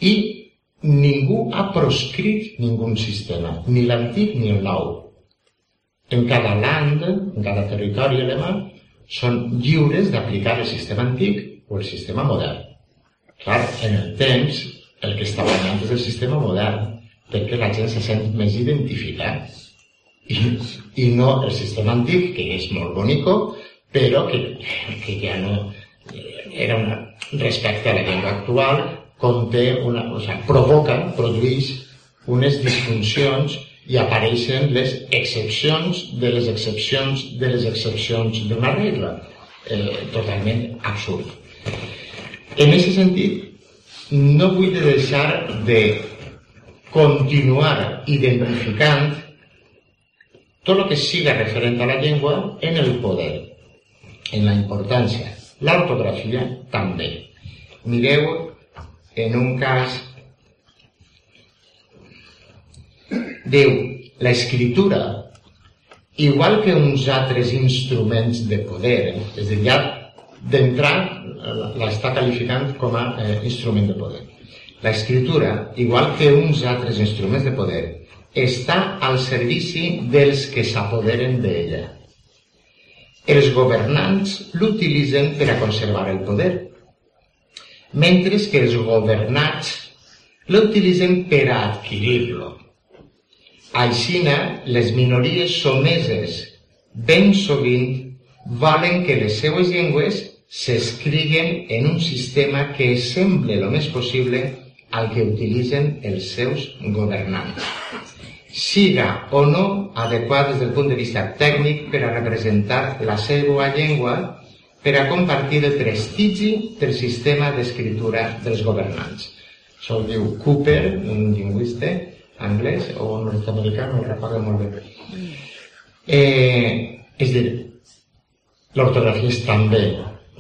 i ningú ha proscrit ningú sistema, ni l'antic ni el nou. En cada land, en cada territori alemà, són lliures d'aplicar el sistema antic o el sistema modern. Clar, en el temps, el que està guanyant és el sistema modern perquè la gent se sent més identificat i, i no el sistema antic, que és molt bonico, però que, que ja no era una, respecte a la llengua actual, conté una, o sigui, provoca, produeix unes disfuncions i apareixen les excepcions de les excepcions de les excepcions d'una regla. Eh, totalment absurd. En aquest sentit, no vull deixar de continuar identificant tot el que siga referent a la llengua en el poder, en la importància. L'ortografia també. Mireu en un cas diu l'escriptura igual que uns altres instruments de poder és a dir, d'entrar l'està qualificant com a eh, instrument de poder la escritura, igual que uns altres instruments de poder, està al servici dels que s'apoderen d'ella. Els governants l'utilitzen per a conservar el poder, mentre que els governats l'utilitzen per a adquirir-lo. Aixina, les minories someses ben sovint volen que les seues llengües s'escriguen en un sistema que semble el més possible al que utilitzen els seus governants. Siga o no adequat des del punt de vista tècnic per a representar la seva llengua per a compartir el prestigi del sistema d'escriptura dels governants. Això ho diu Cooper, un lingüista anglès o nord-americà, no recordo molt bé. Eh, és dir, l'ortografia és també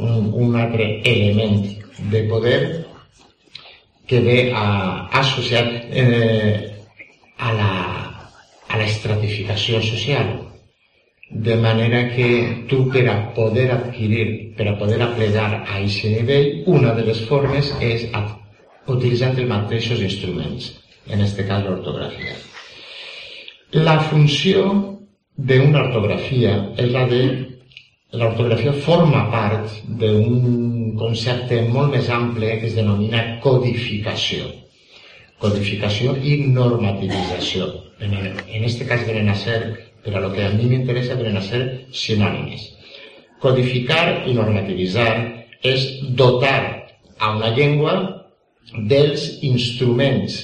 un, un altre element de poder que ve a, associat eh, a, la, a la estratificació social. De manera que tu per a poder adquirir, per a poder aplegar a aquest nivell, una de les formes és utilitzant els mateixos instruments, en aquest cas l'ortografia. La funció d'una ortografia és la de l'ortografia forma part d'un concepte molt més ample que es denomina codificació. Codificació i normativització. En, en este cas venen a ser, per a lo que a mi m'interessa, venen a ser sinònimes. Codificar i normativitzar és dotar a una llengua dels instruments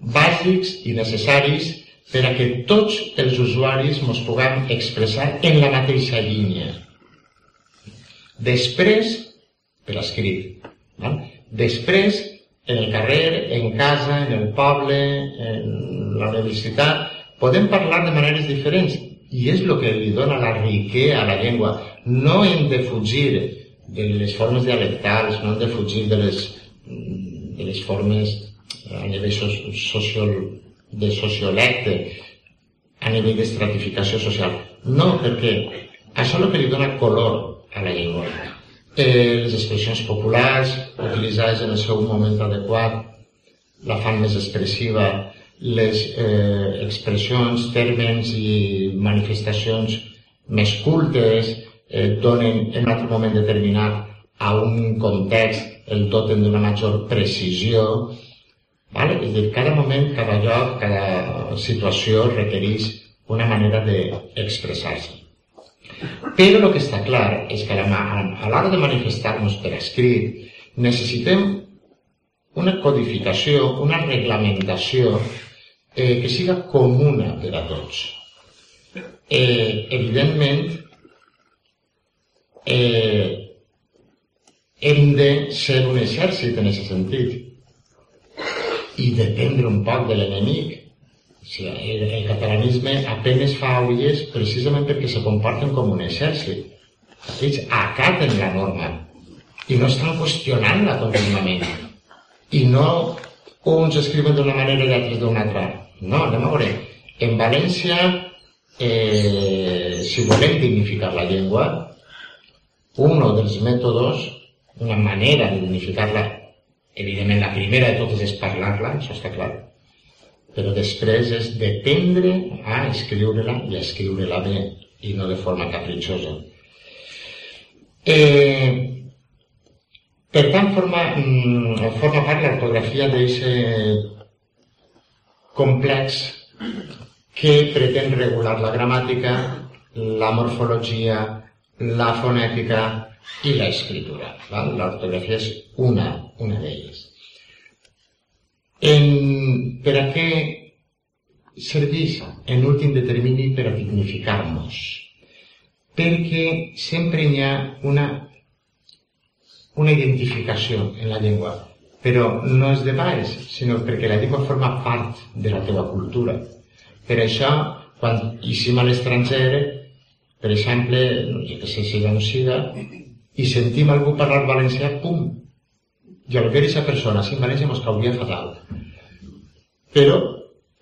bàsics i necessaris per a que tots els usuaris ens puguem expressar en la mateixa línia Després, per escrit, val? després en el carrer, en casa, en el poble, en la universitat, podem parlar de maneres diferents i és el que li dona la riquesa a la llengua. No hem de fugir de les formes dialectals, no hem de fugir de les, de les formes a nivell social, de sociolecte, a nivell d'estratificació social. No, perquè això és el que li dona color a la llengua eh, les expressions populars, utilitzades en el seu moment adequat, la fan més expressiva, les eh, expressions, termes i manifestacions més cultes eh, donen en un altre moment determinat a un context el doten d'una major precisió. Vale? És dir, cada moment, cada lloc, cada situació requereix una manera d'expressar-se. Però el que està clar és que a l'hora de manifestar-nos per escrit necessitem una codificació, una reglamentació eh, que siga comuna per a tots. Eh, evidentment, eh, hem de ser un exèrcit en aquest sentit i dependre un poc de l'enemic Sí, el, el catalanisme apenes fa ulles precisament perquè se comporten com un exèrcit. Ells acaten la norma i no estan qüestionant-la contínuament. I no uns escriuen d'una manera i altres d'una altra. No, anem a veure. En València, eh, si volem dignificar la llengua, un dels mètodes, una manera de dignificar-la, evidentment la primera de totes és parlar-la, això està clar, però després és dependre a escriure-la i a escriure-la bé i no de forma capritxosa. Eh, per tant, forma, mm, forma part l'ortografia d'aquest complex que pretén regular la gramàtica, la morfologia, la fonètica i l'escriptura. L'ortografia és una, una d'elles. En, per a què serveix en últim determini per a dignificar-nos? Perquè sempre hi ha una, una identificació en la llengua, però no és de baix, sinó perquè la llengua forma part de la teva cultura. Per això, quan eixim a l'estranger, per exemple, jo que sé, si no siga, i sentim algú parlar valencià, pum, i al ver esa persona sin València ens cauria fatal. Però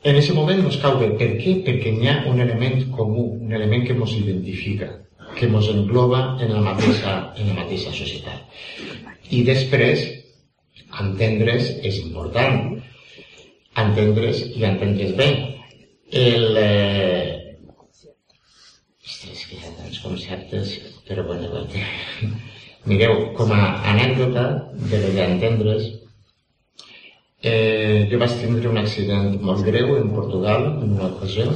en aquest moment ens cau bé. Per què? Perquè hi ha un element comú, un element que ens identifica, que ens engloba en la mateixa, en la mateixa societat. I després, entendre's és important. Entendre's i entendre's bé. El, eh... Ostres, que hi ha tants conceptes, però bueno, bueno. Mireu, com a anècdota de lo d'entendre's, eh, jo vaig tindre un accident molt greu en Portugal, en una ocasió.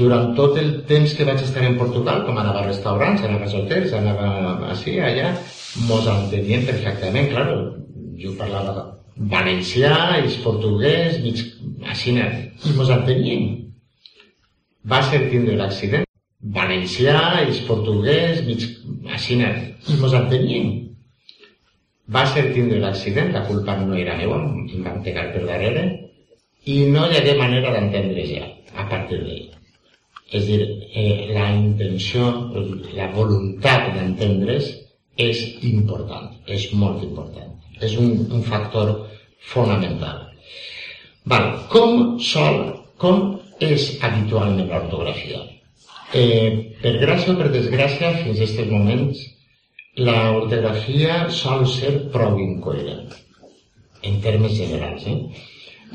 Durant tot el temps que vaig estar en Portugal, com anava a restaurants, anava a hotels, anava així, allà, mos entenien perfectament, clar, jo parlava valencià, i portuguès, mig, així, i mos entenien. Va ser tindre l'accident valencià, és portuguès, mig aixina, i mos entenien. Va ser tindre l'accident, la culpa no era meva, em van pegar per darrere, i no hi hagué manera d'entendre ja, a partir d'ell. És dir, eh, la intenció, la voluntat d'entendre's és important, és molt important. És un, un factor fonamental. Val, com sol, com és habitualment l'ortografia? Eh, per gràcia o per desgràcia, fins a aquests moments, la ortografia sol ser prou incoherent, en termes generals. Eh?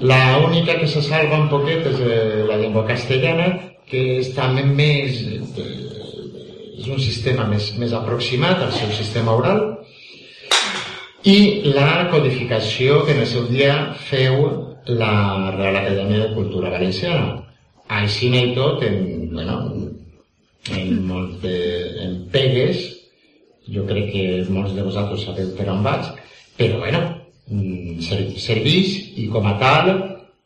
La única que se salva un poquet és eh, la llengua castellana, que és també més... Eh, és un sistema més, més aproximat al seu sistema oral, i la codificació que en el seu dia feu la Real Acadèmia de Cultura Valenciana. Així i tot, en, bueno, en molts de, en pegues, jo crec que molts de vosaltres sabeu per on vaig, però bueno, mm, serveix i com a tal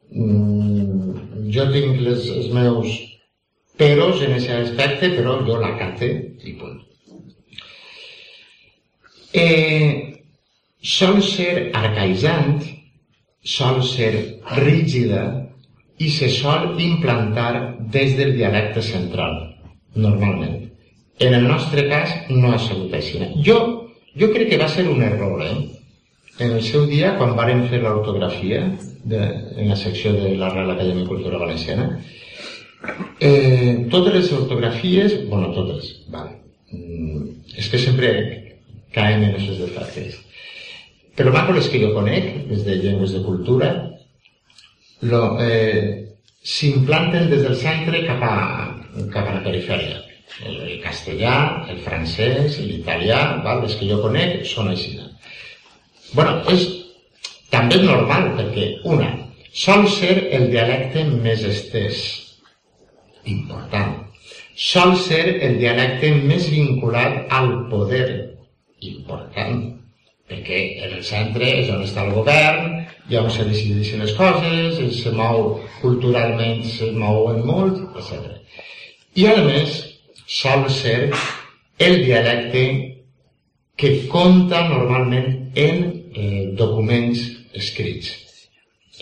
mm, jo tinc les, els meus peros en aquest aspecte, però jo la cate i punt. Eh, sol ser arcaïsant, sol ser rígida i se sol implantar des del dialecte central, normalment. En el nostre cas no ha sigut així. Jo, jo crec que va ser un error, eh? En el seu dia, quan varen fer l'ortografia en la secció de la Real Acadèmia Cultura Valenciana, eh, totes les ortografies, bueno, totes, vale. Mm, és que sempre caem en aquests defectes. Però maco les que jo conec, des de llengües de cultura, lo, eh, s'implanten des del centre cap a, cap a la perifèria. El, el castellà, el francès, l'italià, les que jo conec són així. bueno, és també normal, perquè, una, sol ser el dialecte més estès, important. Sol ser el dialecte més vinculat al poder, important, perquè en el centre és on està el govern, i on se decideixen les coses, se mou culturalment, se mouen molt, etc. I a més, sol ser el dialecte que compta normalment en eh, documents escrits,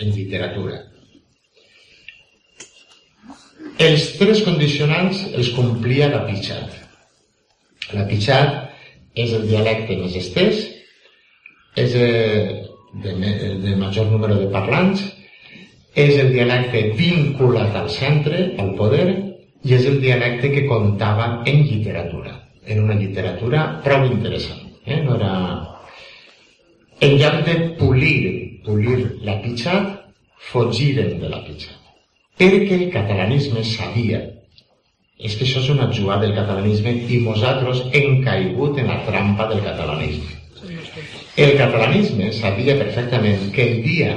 en literatura. Els tres condicionants els complia la Pichat. La Pichat és el dialecte més estès, és de, de major número de parlants, és el dialecte vinculat al centre, al poder, i és el dialecte que comptava en literatura, en una literatura prou interessant. Eh? No era... En lloc de polir, polir la Pichat, fugiren de la Pichat perquè el catalanisme sabia és que això és una jugada del catalanisme i nosaltres hem caigut en la trampa del catalanisme. El catalanisme sabia perfectament que el dia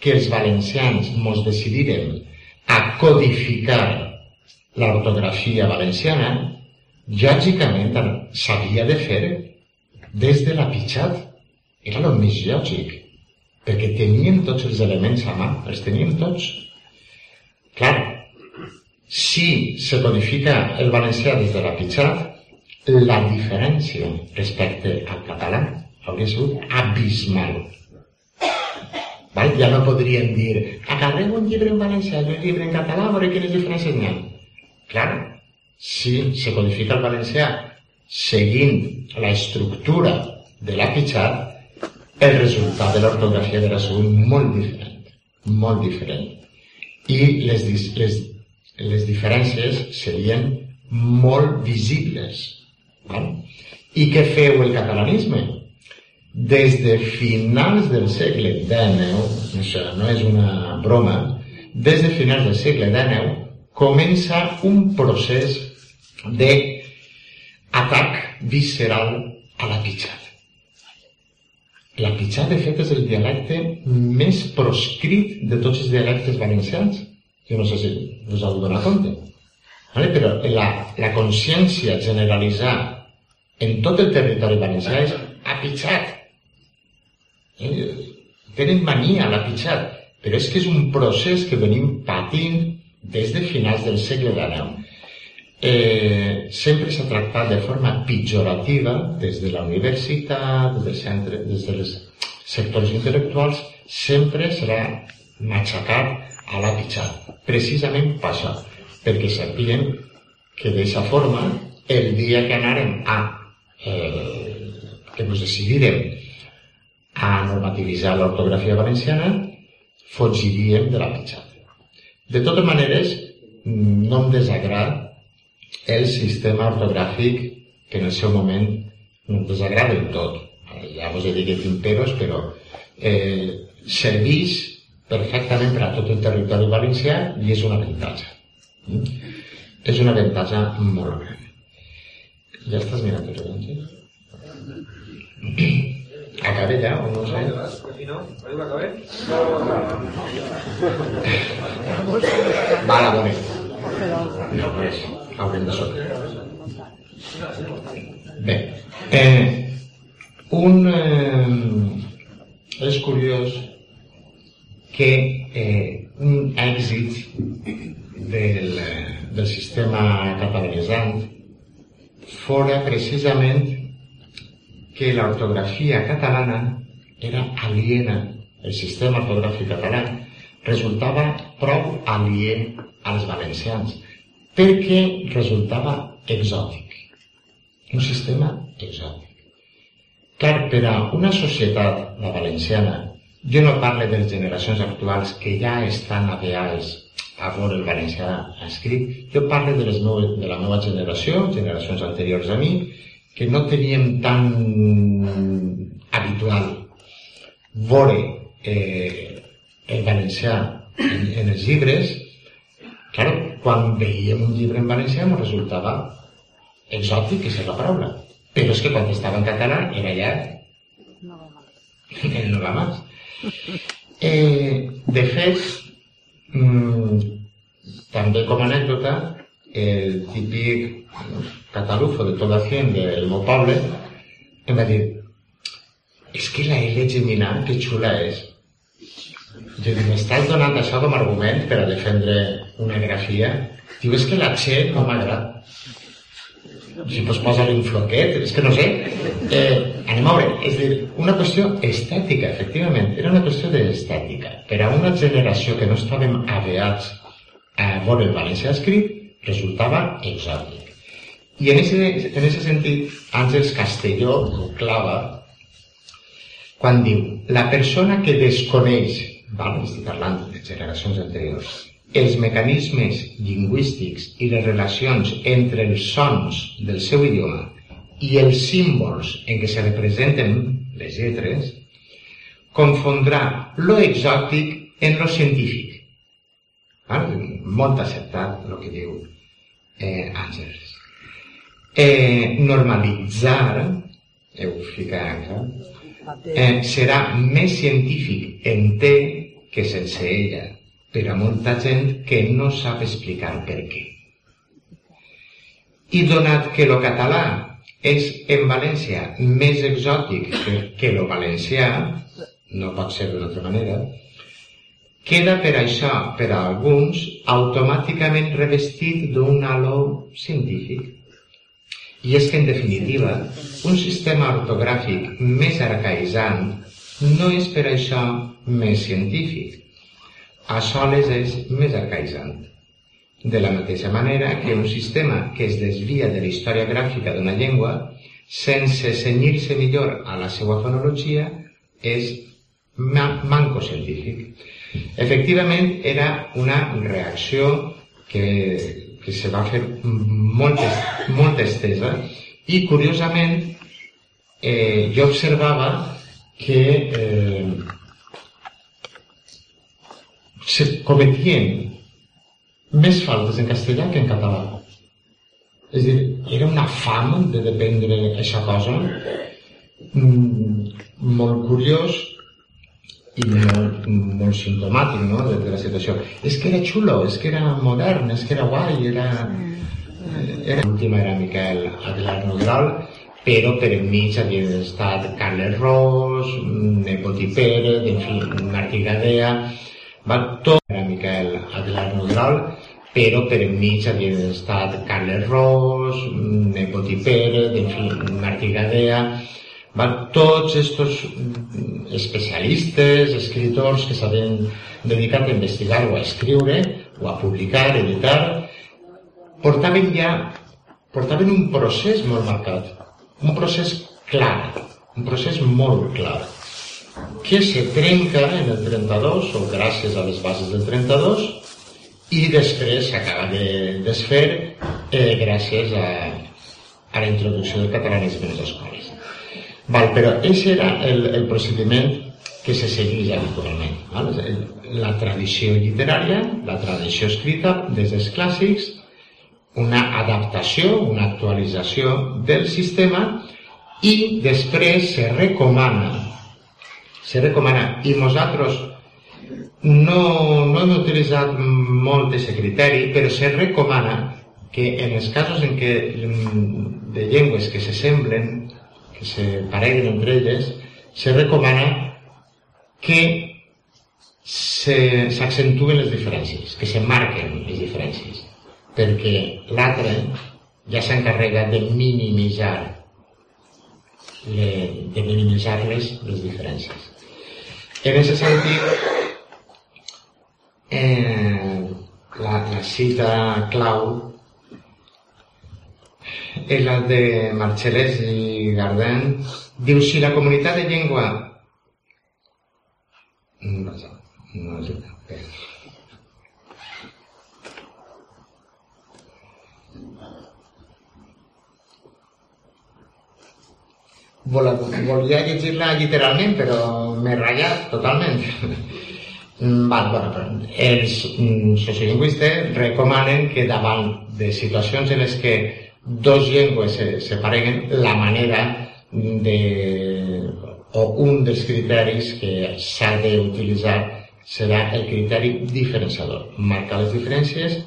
que els valencians mos decidiren a codificar l'ortografia valenciana, lògicament s'havia de fer des de la Pichat. Era el més lògic, perquè tenien tots els elements a mà, els teníem tots. Clar, si se codifica el valencià des de la Pichat, la diferència respecte al català hauria sigut abismal. Val? Ja no podríem dir, agarrem un llibre en valencià i un llibre en català, a veure quines diferències n'hi ha. Clar, si se codifica el valencià seguint la estructura de la Pichat, el resultat de l'ortografia hauria sigut molt diferent, molt diferent i les, les, les diferències serien molt visibles. Val? I què feu el catalanisme? Des de finals del segle XIX, això no és una broma, des de finals del segle XIX comença un procés de atac visceral a la pitjada. La pitjà, de fet, és el dialecte més proscrit de tots els dialectes valencians. Jo no sé si us heu donat compte. Vale? Però la, la consciència generalitzada en tot el territori valencià és apitxat. Eh? Tenen mania a l'apitxat. Però és que és un procés que venim patint des de finals del segle XIX eh, sempre s'ha tractat de forma pitjorativa des de la universitat, des del centre, des dels sectors intel·lectuals, sempre serà matxacat a la pitjada. Precisament això, perquè sapien que d'aquesta forma, el dia que anàrem a eh, que ens decidirem a normativitzar l'ortografia valenciana, fugiríem de la pitjada. De totes maneres, no em desagrada el sistema ortogràfic que en el seu moment no desagrada en tot. Ja vos he dit que tinc peros, però eh, serveix perfectament per a tot el territori valencià i és un avantatge. Mm? És un avantatge molt gran. Ja estàs mirant el rellotge? Acabe ja o no sé? Vale, bona. No, res, haurem de sota. Bé, eh, un, eh, és curiós que eh, un èxit del, del sistema catalanitzant fora precisament que l'ortografia catalana era aliena, el sistema ortogràfic català resultava prou aliè als valencians, perquè resultava exòtic. Un sistema exòtic. Clar, per a una societat, la valenciana, jo no parlo de les generacions actuals que ja estan avials a veure el valencià escrit. Jo parlo de, les meves, de la meva generació, generacions anteriors a mi, que no teníem tan habitual veure eh, el valencià en, en els llibres, claro, quan veiem un llibre en valencià ens resultava exòtic, que és la paraula. Però és que quan estava en català era ja el no va más. Eh, de fet, Mm, també com a anècdota, el típic catalufo de gent del meu poble em va dir és que la L geminant, que xula és. Jo dic, m'estàs donant això com argument per a defendre una grafia? Diu, és que la Che no m'agrada. Si pots posar un floquet, és que no sé. Eh, anem a veure, és dir, una qüestió estètica, efectivament, era una qüestió d'estètica. Per a una generació que no estàvem aveats a veure el valencià escrit, resultava exòtic. I en ese, en ese sentit, Àngels Castelló ho clava quan diu la persona que desconeix, val, estic parlant de generacions anteriors, els mecanismes lingüístics i les relacions entre els sons del seu idioma i els símbols en què se representen les lletres, confondrà lo exòtic en lo científic. Val? Molt acceptat el que diu eh, Àngels. Eh, normalitzar, heu ficat, eh, serà més científic en té que sense ella, per a molta gent que no sap explicar per què. I donat que lo català és en València més exòtic que, que lo valencià, no pot ser d'una altra manera, queda per això, per a alguns, automàticament revestit d'un halo científic. I és que, en definitiva, un sistema ortogràfic més arcaïsant no és per això més científic. A soles és més arcaïsant. De la mateixa manera que un sistema que es desvia de la història gràfica d'una llengua sense senyir-se millor a la seva fonologia és manco científic. Efectivament, era una reacció que, que se va fer molt, molt estesa i, curiosament, eh, jo observava que eh, se cometien més faltes en castellà que en català. És dir, era una fam de dependre aquesta cosa mm, molt curiós molt, molt simptomàtic no? de, de la situació. És que era xulo, és que era modern, és que era guai, era... era... L'última era Miquel Aguilar Nogueral, però per enmig havien estat Carles Ros, Nepoti Pérez, en fi, Martí Gadea, va tot era Miquel Aguilar Nogueral, però per enmig havien estat Carles Ros, Nepoti Pérez, en fi, Martí Gadea, va, tots estos especialistes, escriptors que s'havien dedicat a investigar o a escriure o a publicar, editar, portaven ja portaven un procés molt marcat, un procés clar, un procés molt clar, que se trenca en el 32 o gràcies a les bases del 32 i després s'acaba de desfer eh, gràcies a, a la introducció del catalanisme en les escoles. Val, però aquest era el, el procediment que se segueix habitualment. Val? La tradició literària, la tradició escrita des dels clàssics, una adaptació, una actualització del sistema i després se recomana se recomana i nosaltres no, no hem utilitzat molt aquest criteri però se recomana que en els casos en què de llengües que se semblen que se pareguen entre elles se recomana que s'accentuen les diferències, que se marquen les diferències perquè l'altre ja s'encarrega de minimitzar de, minimitzar-les les diferències. En aquest sentit, eh, la, la cita clau és la de Marcellès i Gardin, diu si la comunitat de llengua no, no, no, volia llegir-la literalment, però m'he ratllat totalment. Mm, val, bueno, els mm, sociolingüistes recomanen que davant de situacions en les que dos llengües se separen, la manera de, o un dels criteris que s'ha d'utilitzar serà el criteri diferenciador. Marcar les diferències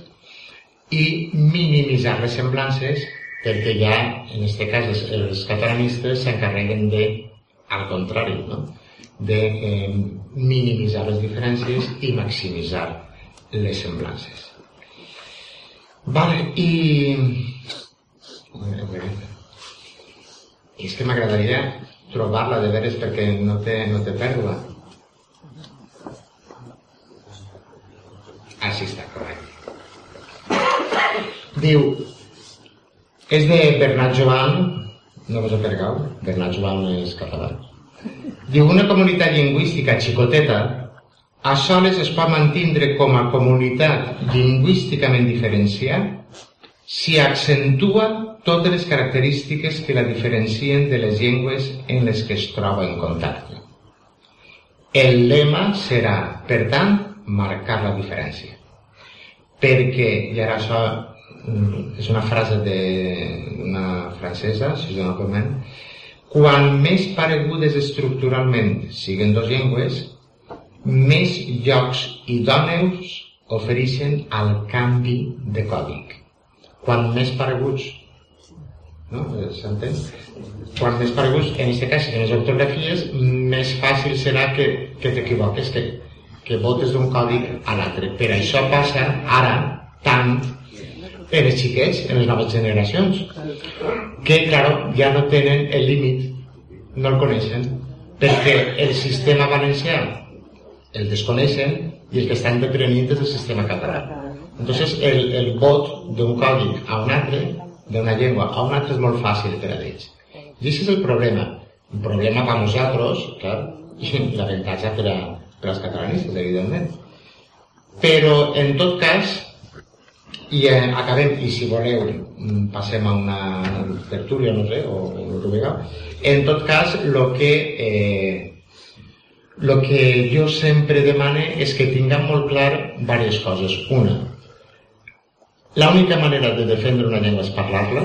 i minimitzar les semblances perquè ja, en aquest cas, els, els catalanistes s'encarreguen de, al contrari, no? de eh, minimitzar les diferències i maximitzar les semblances. Vale, i... I és que m'agradaria trobar-la de veres perquè no té, no té pèrdua. Així està, correcte. Diu, és de Bernat Joan, no vos apergau, Bernat Joan és català. Diu, una comunitat lingüística xicoteta a soles es pot mantindre com a comunitat lingüísticament diferenciat si accentua totes les característiques que la diferencien de les llengües en les que es troba en contacte. El lema serà, per tant, marcar la diferència. Perquè, i ara això és una frase d'una francesa, si jo no coment, quan més paregudes estructuralment siguen dos llengües, més llocs idòneus ofereixen al canvi de còdic. Quan més pareguts, no? S'entén? Quan més pareguts, en aquest cas, en les ortografies, més fàcil serà que, que t'equivoques, que, que votes d'un còdic a l'altre. Per això passa ara tant en els xiquets, en les noves generacions, que, claro, ja no tenen el límit, no el coneixen, perquè el sistema valencià el desconeixen i el que estan deprenent és el sistema català. Entonces, el, el vot d'un codi a un altre, d'una llengua a un altre, és molt fàcil per a ells. I aquest és el problema. Un problema per nosaltres, clar, i l'avantatge per, per als catalanistes, evidentment. Però, en tot cas, i eh, acabem, i si voleu, mm, passem a una tertúlia, no sé, o, o Rubega. En tot cas, el que, eh, lo que jo sempre demane és que tinguem molt clar diverses coses. Una, l'única manera de defendre una llengua és parlar-la,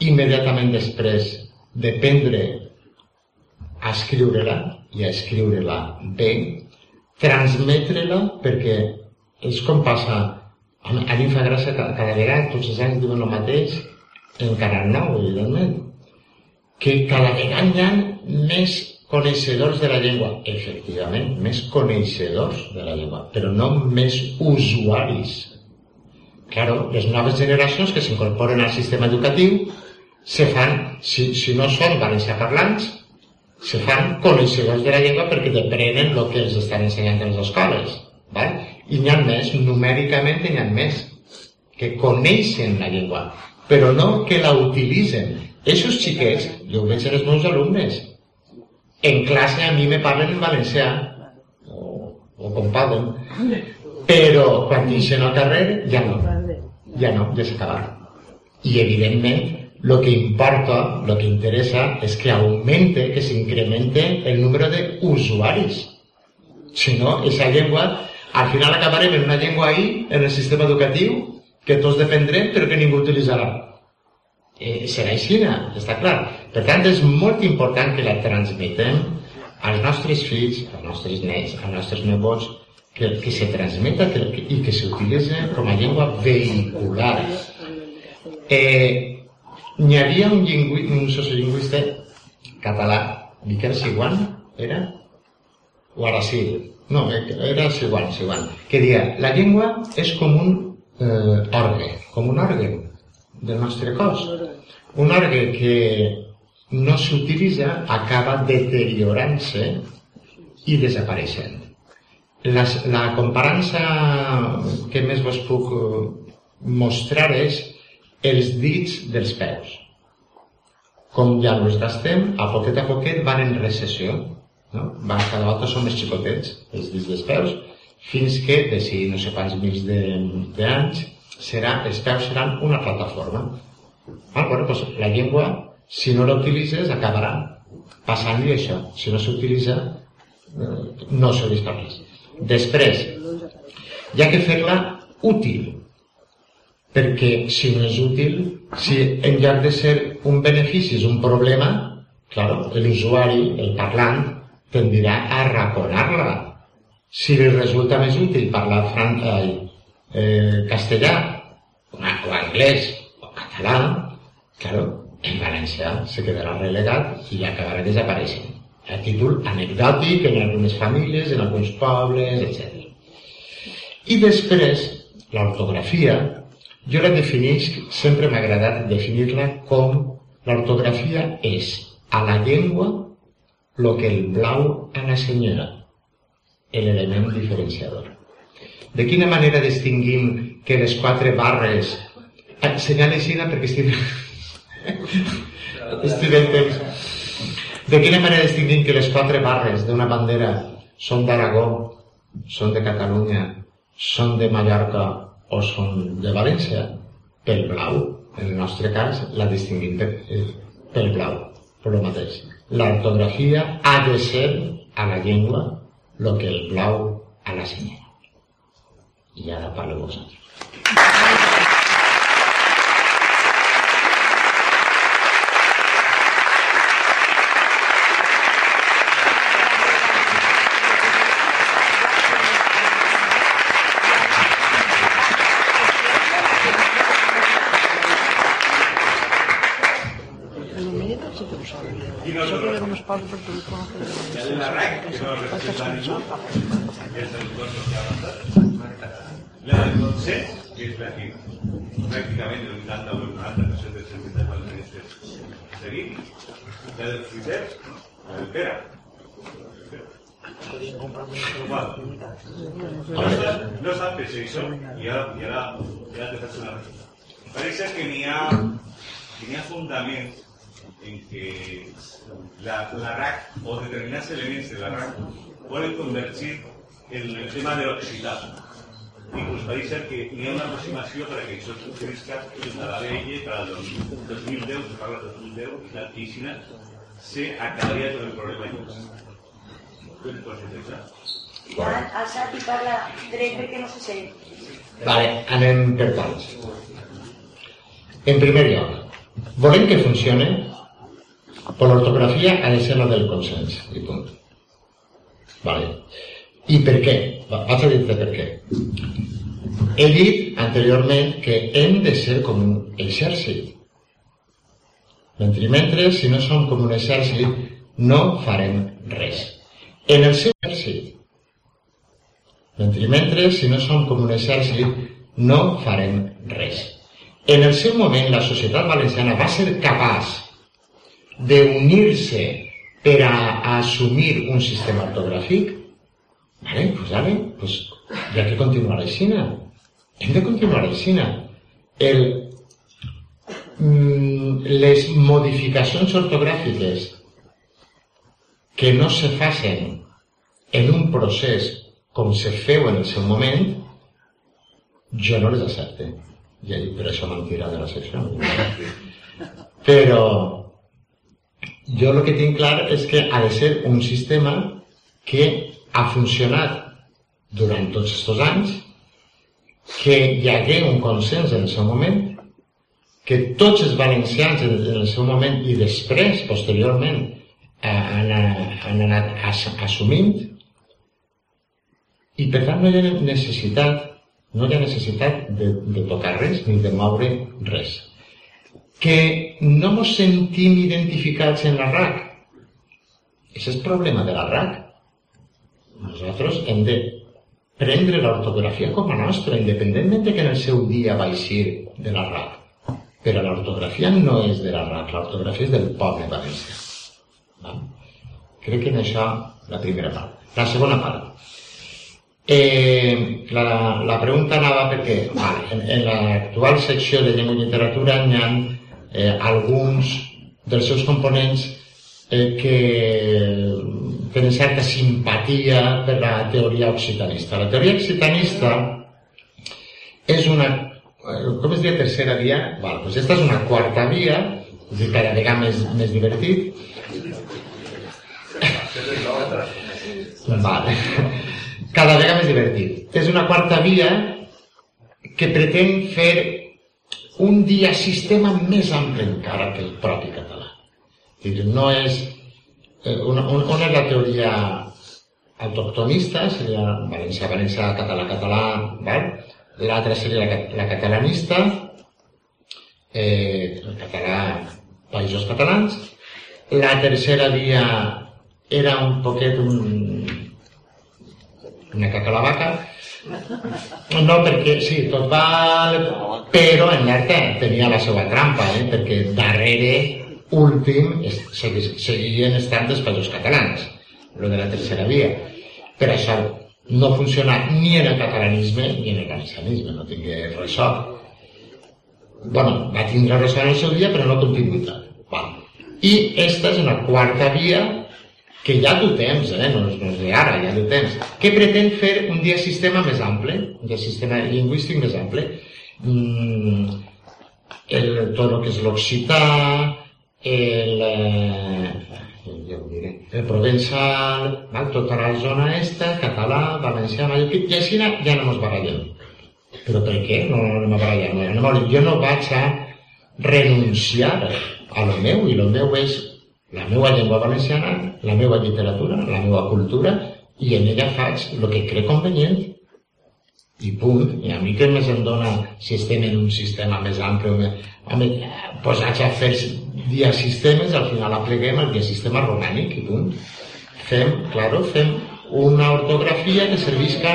immediatament després d'aprendre a escriure-la i a escriure-la bé, transmetre-la perquè és com passa a mi fa gràcia que cada vegada tots els anys diuen el mateix, encara nou, evidentment, que cada vegada hi ha més coneixedors de la llengua. Efectivament, més coneixedors de la llengua, però no més usuaris. Claro, les noves generacions que s'incorporen al sistema educatiu se fan, si, si no són valencià parlants, se fan coneixedors de la llengua perquè deprenen el que els estan ensenyant en les escoles. Val? I n'hi ha més, numèricament n'hi ha més, que coneixen la llengua, però no que la utilitzen. Eixos xiquets, jo ho veig en els meus alumnes, en classe a mi me parlen en valencià, o, o com poden, però quan deixen al carrer ja no, ja no, ja s'ha acabat. I evidentment el que importa, el que interessa és que augmente, que s'incremente el número d'usuaris. Si no, aquesta llengua al final acabarem en una llengua ahí, en el sistema educatiu, que tots defendrem però que ningú utilitzarà. Eh, serà així, està clar. Per tant, és molt important que la transmetem als nostres fills, als nostres nets, als nostres nebots, que, que se transmeta que, i que s'utilitzi com a llengua vehicular. Eh, N'hi havia un, lingüi, un sociolingüista català, Miquel Siguan, era? O ara sí, no, era Siwan, Siwan, que dia, la llengua és com un eh, orgue, com un orgue del nostre cos. Un orgue que no s'utilitza acaba deteriorant-se i desapareixent. La, la comparança que més vos puc eh, mostrar és els dits dels peus. Com ja no els gastem, a poquet a poquet van en recessió. No? Van, cada volta són més xicotets, els dits dels peus, fins que, de si no sé quants mils d'anys, serà, els peus seran una plataforma. Ah, bueno, doncs la llengua, si no la acabarà passant-li això. Si no s'utilitza, eh, no serveix per res. Després, hi ha que fer-la útil, perquè si no és útil, si en lloc de ser un benefici és un problema, claro, l'usuari, el parlant, tendirà a raconar-la. Si li resulta més útil parlar fran eh, castellà o anglès o català, claro, en valencià se quedarà relegat i acabarà desapareixent. A títol anecdòtic en algunes famílies, en alguns pobles, etc. I després, l'ortografia, jo la defineix, sempre m'ha agradat definir-la com l'ortografia és a la llengua lo que el blau a la senyora, l'element diferenciador. De quina manera distinguim que les quatre barres senyalen així perquè estic... estic en temps. De quina manera distinguim que les quatre barres d'una bandera són d'Aragó, són de Catalunya, són de Mallorca o són de València? Pel blau. En el nostre cas la distinguim per, eh, pel blau, per lo mateix. L'ortografia ha de ser a la llengua el que el blau a la senyora i ara parleu vosaltres. Yo creo que nos pasa por tu La RAC, que no representa ningú, és el cos social La del consens, que és la que pràcticament el 80 o el 90% dels entitats valencianistes seguim. La del Twitter, la del Pere. No, no sap què és això, i ara, i ara, i ara te faig una resposta. Parece que n'hi ha, que n'hi ha fundaments en que la, la RAC o determinats elements de la RAC poden convertir en el tema de l'occità Inclús pareix ser que hi ha una aproximació per a que això s'utilitza des de la llei per al 2010, se parla del 2010, i la piscina se acabaria tot el problema. Què et pots intentar? Joan, alça't i parla dret perquè no se sent. Vale, anem per parts. En primer lloc, volem que funcione, per l'ortografia ha de ser la del consens, i punt. Vale. I per què? Vaig a dir-te per què. He dit anteriorment que hem de ser com un exèrcit. Mentre, mentre, si no som com un exèrcit, no farem res. En el seu exèrcit. Mentre, mentre, si no som com un exèrcit, no farem res. En el seu moment, la societat valenciana va ser capaç d'unir-se per a, a assumir un sistema ortogràfic Vale, pues vale, pues hi ha que continuar així. Hem de continuar així. El, mm, les modificacions ortogràfiques que no se facin en un procés com se feu en el seu moment, jo no les accepte. I per això m'han tirat de la secció. Però jo el que tinc clar és que ha de ser un sistema que ha funcionat durant tots aquests anys, que hi hagué un consens en el seu moment, que tots els valencians en el seu moment i després, posteriorment, han, han anat assumint i per tant no hi ha necessitat no hi ha necessitat de, de tocar res ni de moure res. Que no ens sentim identificats en la RAC. És el problema de la RAC nosaltres hem de prendre l'ortografia com a nostra, independentment de que en el seu dia va de la RAC. Però l'ortografia no és de la RAC, l'ortografia és del poble valencià. Val? Crec que en això la primera part. La segona part. Eh, la, la pregunta anava perquè vale, en, en l'actual secció de llengua i literatura hi ha eh, alguns dels seus components eh, que tenen certa simpatia per la teoria occitanista. La teoria occitanista és una... eh, Com es diu tercera via? Val, doncs aquesta és una quarta via, és dir, cada vegada més, més divertit. Vale. Cada vegada més divertit. És una quarta via que pretén fer un dia sistema més ample encara que el propi català. Dir, no és... eh, Una, un- una és la teoria autoctonista, seria València, València, català, català, l'altra seria la, la catalanista, eh, el català, països catalans, la tercera via era un poquet un, una caca a la vaca, no, perquè sí, tot val, però en l'altre tenia la seva trampa, eh? perquè darrere últim seguien estant els països catalans, lo de la tercera via. Per això no funciona ni en el catalanisme ni en el valencianisme, no tingué ressò. bueno, va tindre ressò en el seu dia, però no continuïtat. Val. I esta és una quarta via que ja du temps, eh? no, no és d'ara, ja du temps, que pretén fer un dia sistema més ample, un dia sistema lingüístic més ample. Mm, el, tot el que és l'occità, el, eh, ja ho diré, el provençal, val? tota la zona esta, català, valencià, mallorquí, i així ja no ens barallem. Però per què no anem a barallar? No, a... Jo no vaig a renunciar a lo meu, i lo meu és la meva llengua valenciana, la meva literatura, la meva cultura, i en ella faig el que crec convenient i punt. I a mi què més em dona si estem en un sistema més ample? o més- Home, posats a fer diasistemes, al final apleguem el diasistema romànic i punt. Fem, claro, fem una ortografia que servisca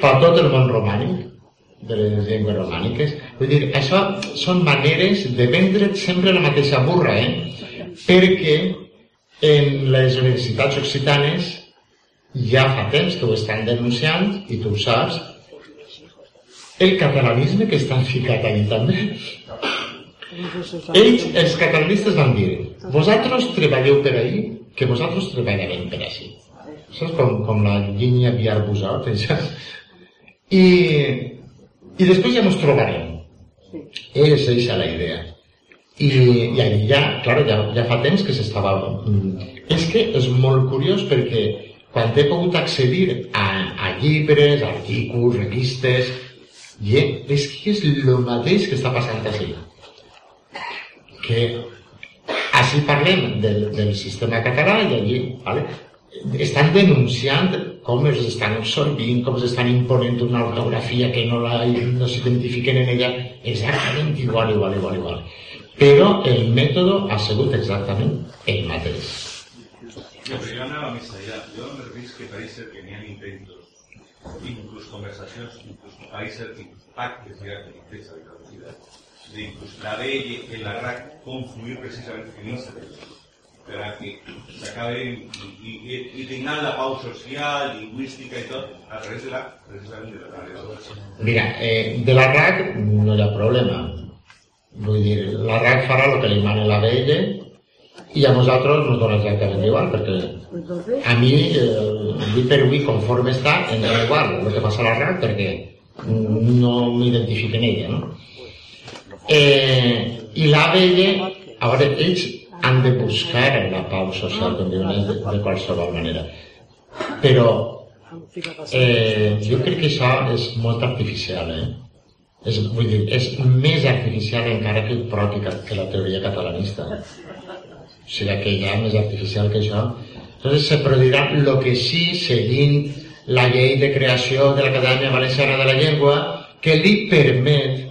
per tot el món romànic de les llengües romàniques. Vull dir, això són maneres de vendre sempre la mateixa burra, eh? Perquè en les universitats occitanes ja fa temps que ho estan denunciant, i tu ho saps, el catalanisme que estan ficat allà també. Ells, els catalanistes van dir, vosaltres treballeu per ahí, que vosaltres treballarem per així. És com, com la línia Viar això. I, I després ja ens trobarem. És eixa la idea. I, i allí ja, clar, ja, ja fa temps que s'estava... mm, És que és molt curiós perquè quan he pogut accedir a, a llibres, artículs, revistes, i és que és el mateix que està passant així. Que així parlem del, del sistema català i allí vale, estan denunciant com els estan absorbint, com els estan imponent una ortografia que no, la, no s'identifiquen en ella exactament igual, igual, igual, igual. Però el mètode ha sigut exactament el mateix. Pero yo andaba más allá. Yo me refiero que parece que tenían intentos, incluso conversaciones, incluso países, incluso pactos ya de empresa de traducida, de incluso la BL en la RAC confluir precisamente en esa para que se acabe y, y, y tengan la pau social, lingüística y todo, a través de la, precisamente de la traducción. Mira, eh, de la RAC no hi ha problema. Vull dir, la RAC farà el que li mana la BL i a nosaltres ens dona exactament igual, perquè a mi, eh, avui per avui, conforme està, em dona igual el que passa a la RAC, perquè no m'identifico en ella, no? Eh, I la BL, a veure, ells han de buscar la pau social, com diuen ells, de, de qualsevol manera. Però eh, jo crec que això és molt artificial, eh? És, vull dir, és més artificial encara que propi que la teoria catalanista. O sigui que ja més artificial que això. Entonces se produirà el que sí seguint la llei de creació de l'Acadèmia Valenciana de la Llengua que li permet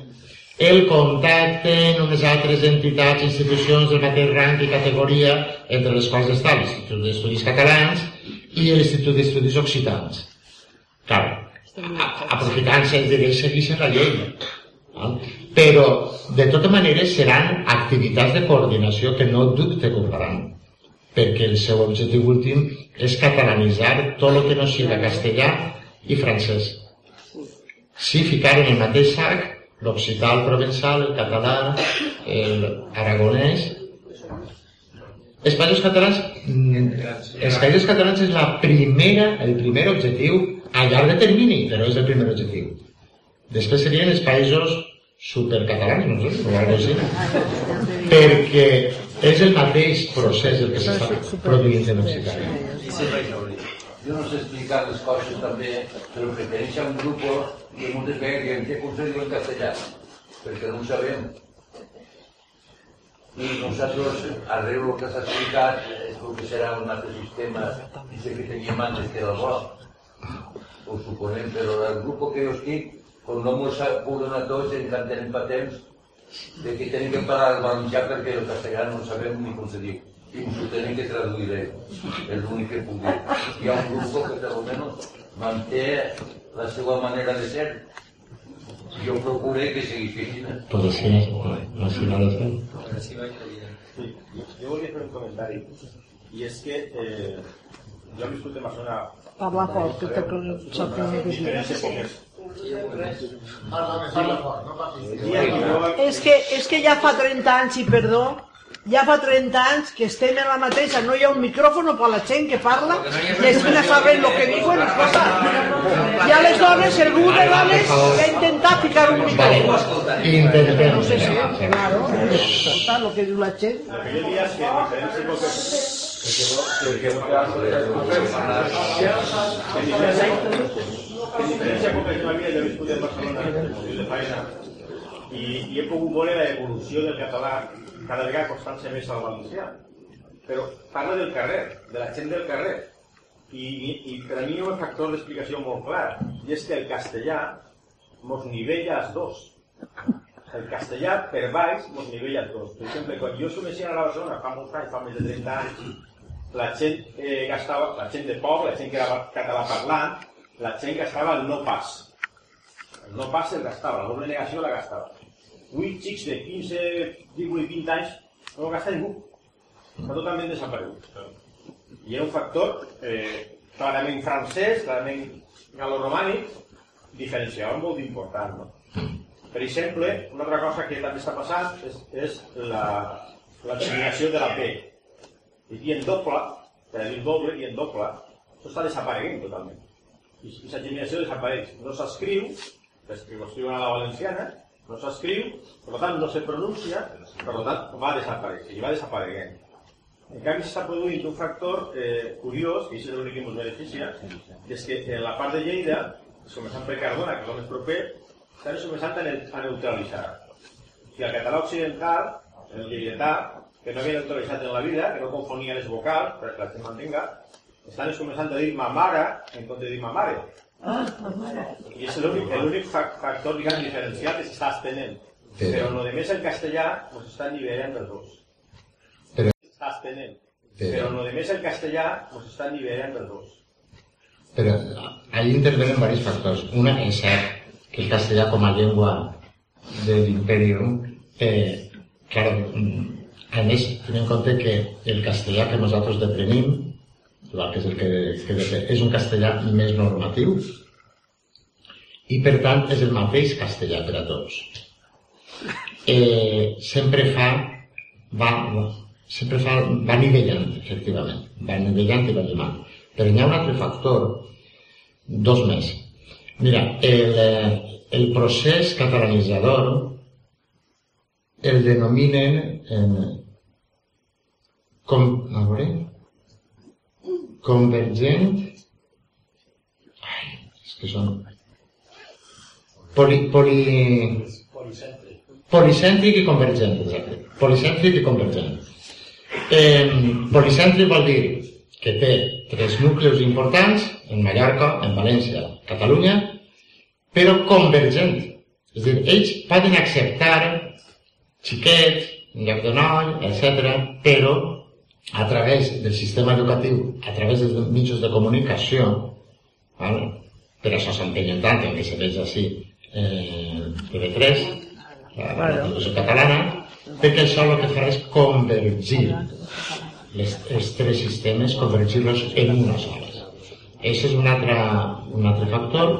el contacte en unes altres entitats, institucions del mateix rang i categoria entre les quals està l'Institut d'Estudis Catalans i l'Institut d'Estudis Occitans. Clar, aprofitant-se de que segueixen la llei. Val? però de tota manera seran activitats de coordinació que no dubte que ho faran perquè el seu objectiu últim és catalanitzar tot el que no sigui castellà i francès. Si ficar en el mateix sac l'occità, el provençal, el català, el aragonès... Els països catalans, mm, els països catalans és la primera, el primer objectiu a llarg de termini, però és el primer objectiu. Després serien els països supercatalans, no sé, o alguna així, perquè és el mateix procés el que s'està produint en Occitània. Yo no sé explicar les coses també, però perteneix a un grup que moltes vegades diem què consell en castellà, perquè no ho sabem. I nosaltres, arreu el que s'ha explicat, és que serà un altre sistema, i sé que teníem antes que era el bo, ho suponem, però el grup que jo estic, com no mos puguin a tots, encara tenim patents de que tenim que parar el valencià perquè el castellà no sabem ni com se diu. I us ho tenim que traduir, és l'únic que puc dir. Hi ha un grup que, per almenys, manté la seva manera de ser, jo procuré que sigui així. Pues així no, així no lo fem. Sí, jo volia fer un comentari i és que eh, jo he viscut en Barcelona Parla fort, que te sàpiga que no no És que, és que ja fa 30 anys, i perdó, ja fa 30 anys que estem en la mateixa, no hi ha un micròfon per la gent que parla i així no saben el que diuen, cosa. I a les dones, el grup de dones va intentar ficar un micròfon. Intentem. No sé si, claro, escolta el que diu la gent. Barcelona feina i, i he pogut veure l'evolució del català cada vegada costant-se més al valencià però parla del carrer, de la gent del carrer. I, i, i per a mi hi ha un factor d'explicació molt clar i és que el castellà mos nivella els dos. El castellà per baix mos nivella els dos. Per exemple, quan jo sumeixia a Barcelona fa molts anys, fa més de 30 anys la gent eh, gastava, la gent de poble, la gent que era català parlant, la gent gastava el no pas. El no pas el gastava, la doble negació la gastava. Avui xics de 15, 18, 20 anys no ho gasta ningú. Està totalment desaparegut. I era un factor eh, clarament francès, clarament galoromànic, diferenciava molt important. No? Per exemple, una altra cosa que també està passant és, és la, la de la P. I en doble, per dir doble i en doble, això està desapareguent totalment. I aquesta germinació desapareix. No s'escriu, escriuen a la valenciana, no s'escriu, per tant no se pronuncia, per tant va desaparèixer i va desapareguent. En canvi s'està produint un factor eh, curiós, això és l'únic que ens beneficia, que és que en la part de Lleida, començant per Cardona, que és el més proper, estan començant a, ne a neutralitzar. I el català occidental, el lleidatà, que no havia neutralitzat en la vida, que no confonia les vocals, perquè la gent mantenga, estan començant a dir ma mare en compte de dir ma mare. I és l'únic l'únic fa factor diguem, diferencial que s'està estenent. Però- Però lo de més el castellà ens està nivellant dels dos. Però- S'està estenent. Però- Però lo de més el castellà ens està nivellant dels dos. Però ahí intervenen diversos factors. Una és cert que el castellà com a llengua de l'imperium, eh, claro, mm, a més, tenim en compte que el castellà que nosaltres deprenim, que és el que, que és un castellà més normatiu, i per tant és el mateix castellà per a tots. Eh, sempre fa, va, sempre fa, va nivellant, efectivament, va nivellant i va llimant. Però hi ha un altre factor, dos més. Mira, el, eh, el procés catalanitzador el denominen en, com, a veure, convergent, ai, és que són, poli, poli, policèntric i convergent, exacte, policèntric i convergent. Eh, policèntric vol dir que té tres núcleos importants, en Mallorca, en València, Catalunya, però convergent. És dir, ells poden acceptar xiquet, en lloc de noi, etc., però a través del sistema educatiu, a través dels mitjans de comunicació, ¿vale? per això s'empenyen tant, que se veig així, eh, TV3, la, la traducció catalana, perquè això el que farà és convergir les, els tres sistemes, convergir-los en una sola. Això és un altre, un altre factor.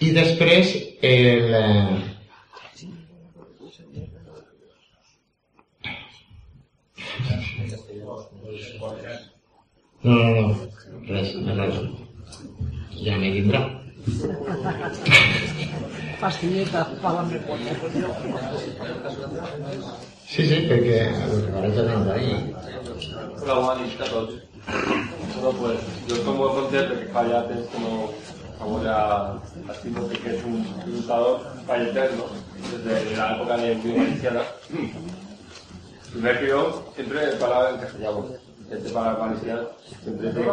I després, el, eh, No, no, no, res, res. Ja me vindrà. Pastilleta, págame por Sí, sí, perquè el que vaig anar ahí. Hola, bona nit a tots. Bueno, pues, jo com ho he contat perquè fa ja temps que no a veure estimo que és un lluitador falleter, ¿no? Desde la época de Unión Valenciana. Primer que yo siempre parlava en castellano. Gente para valenciano siempre te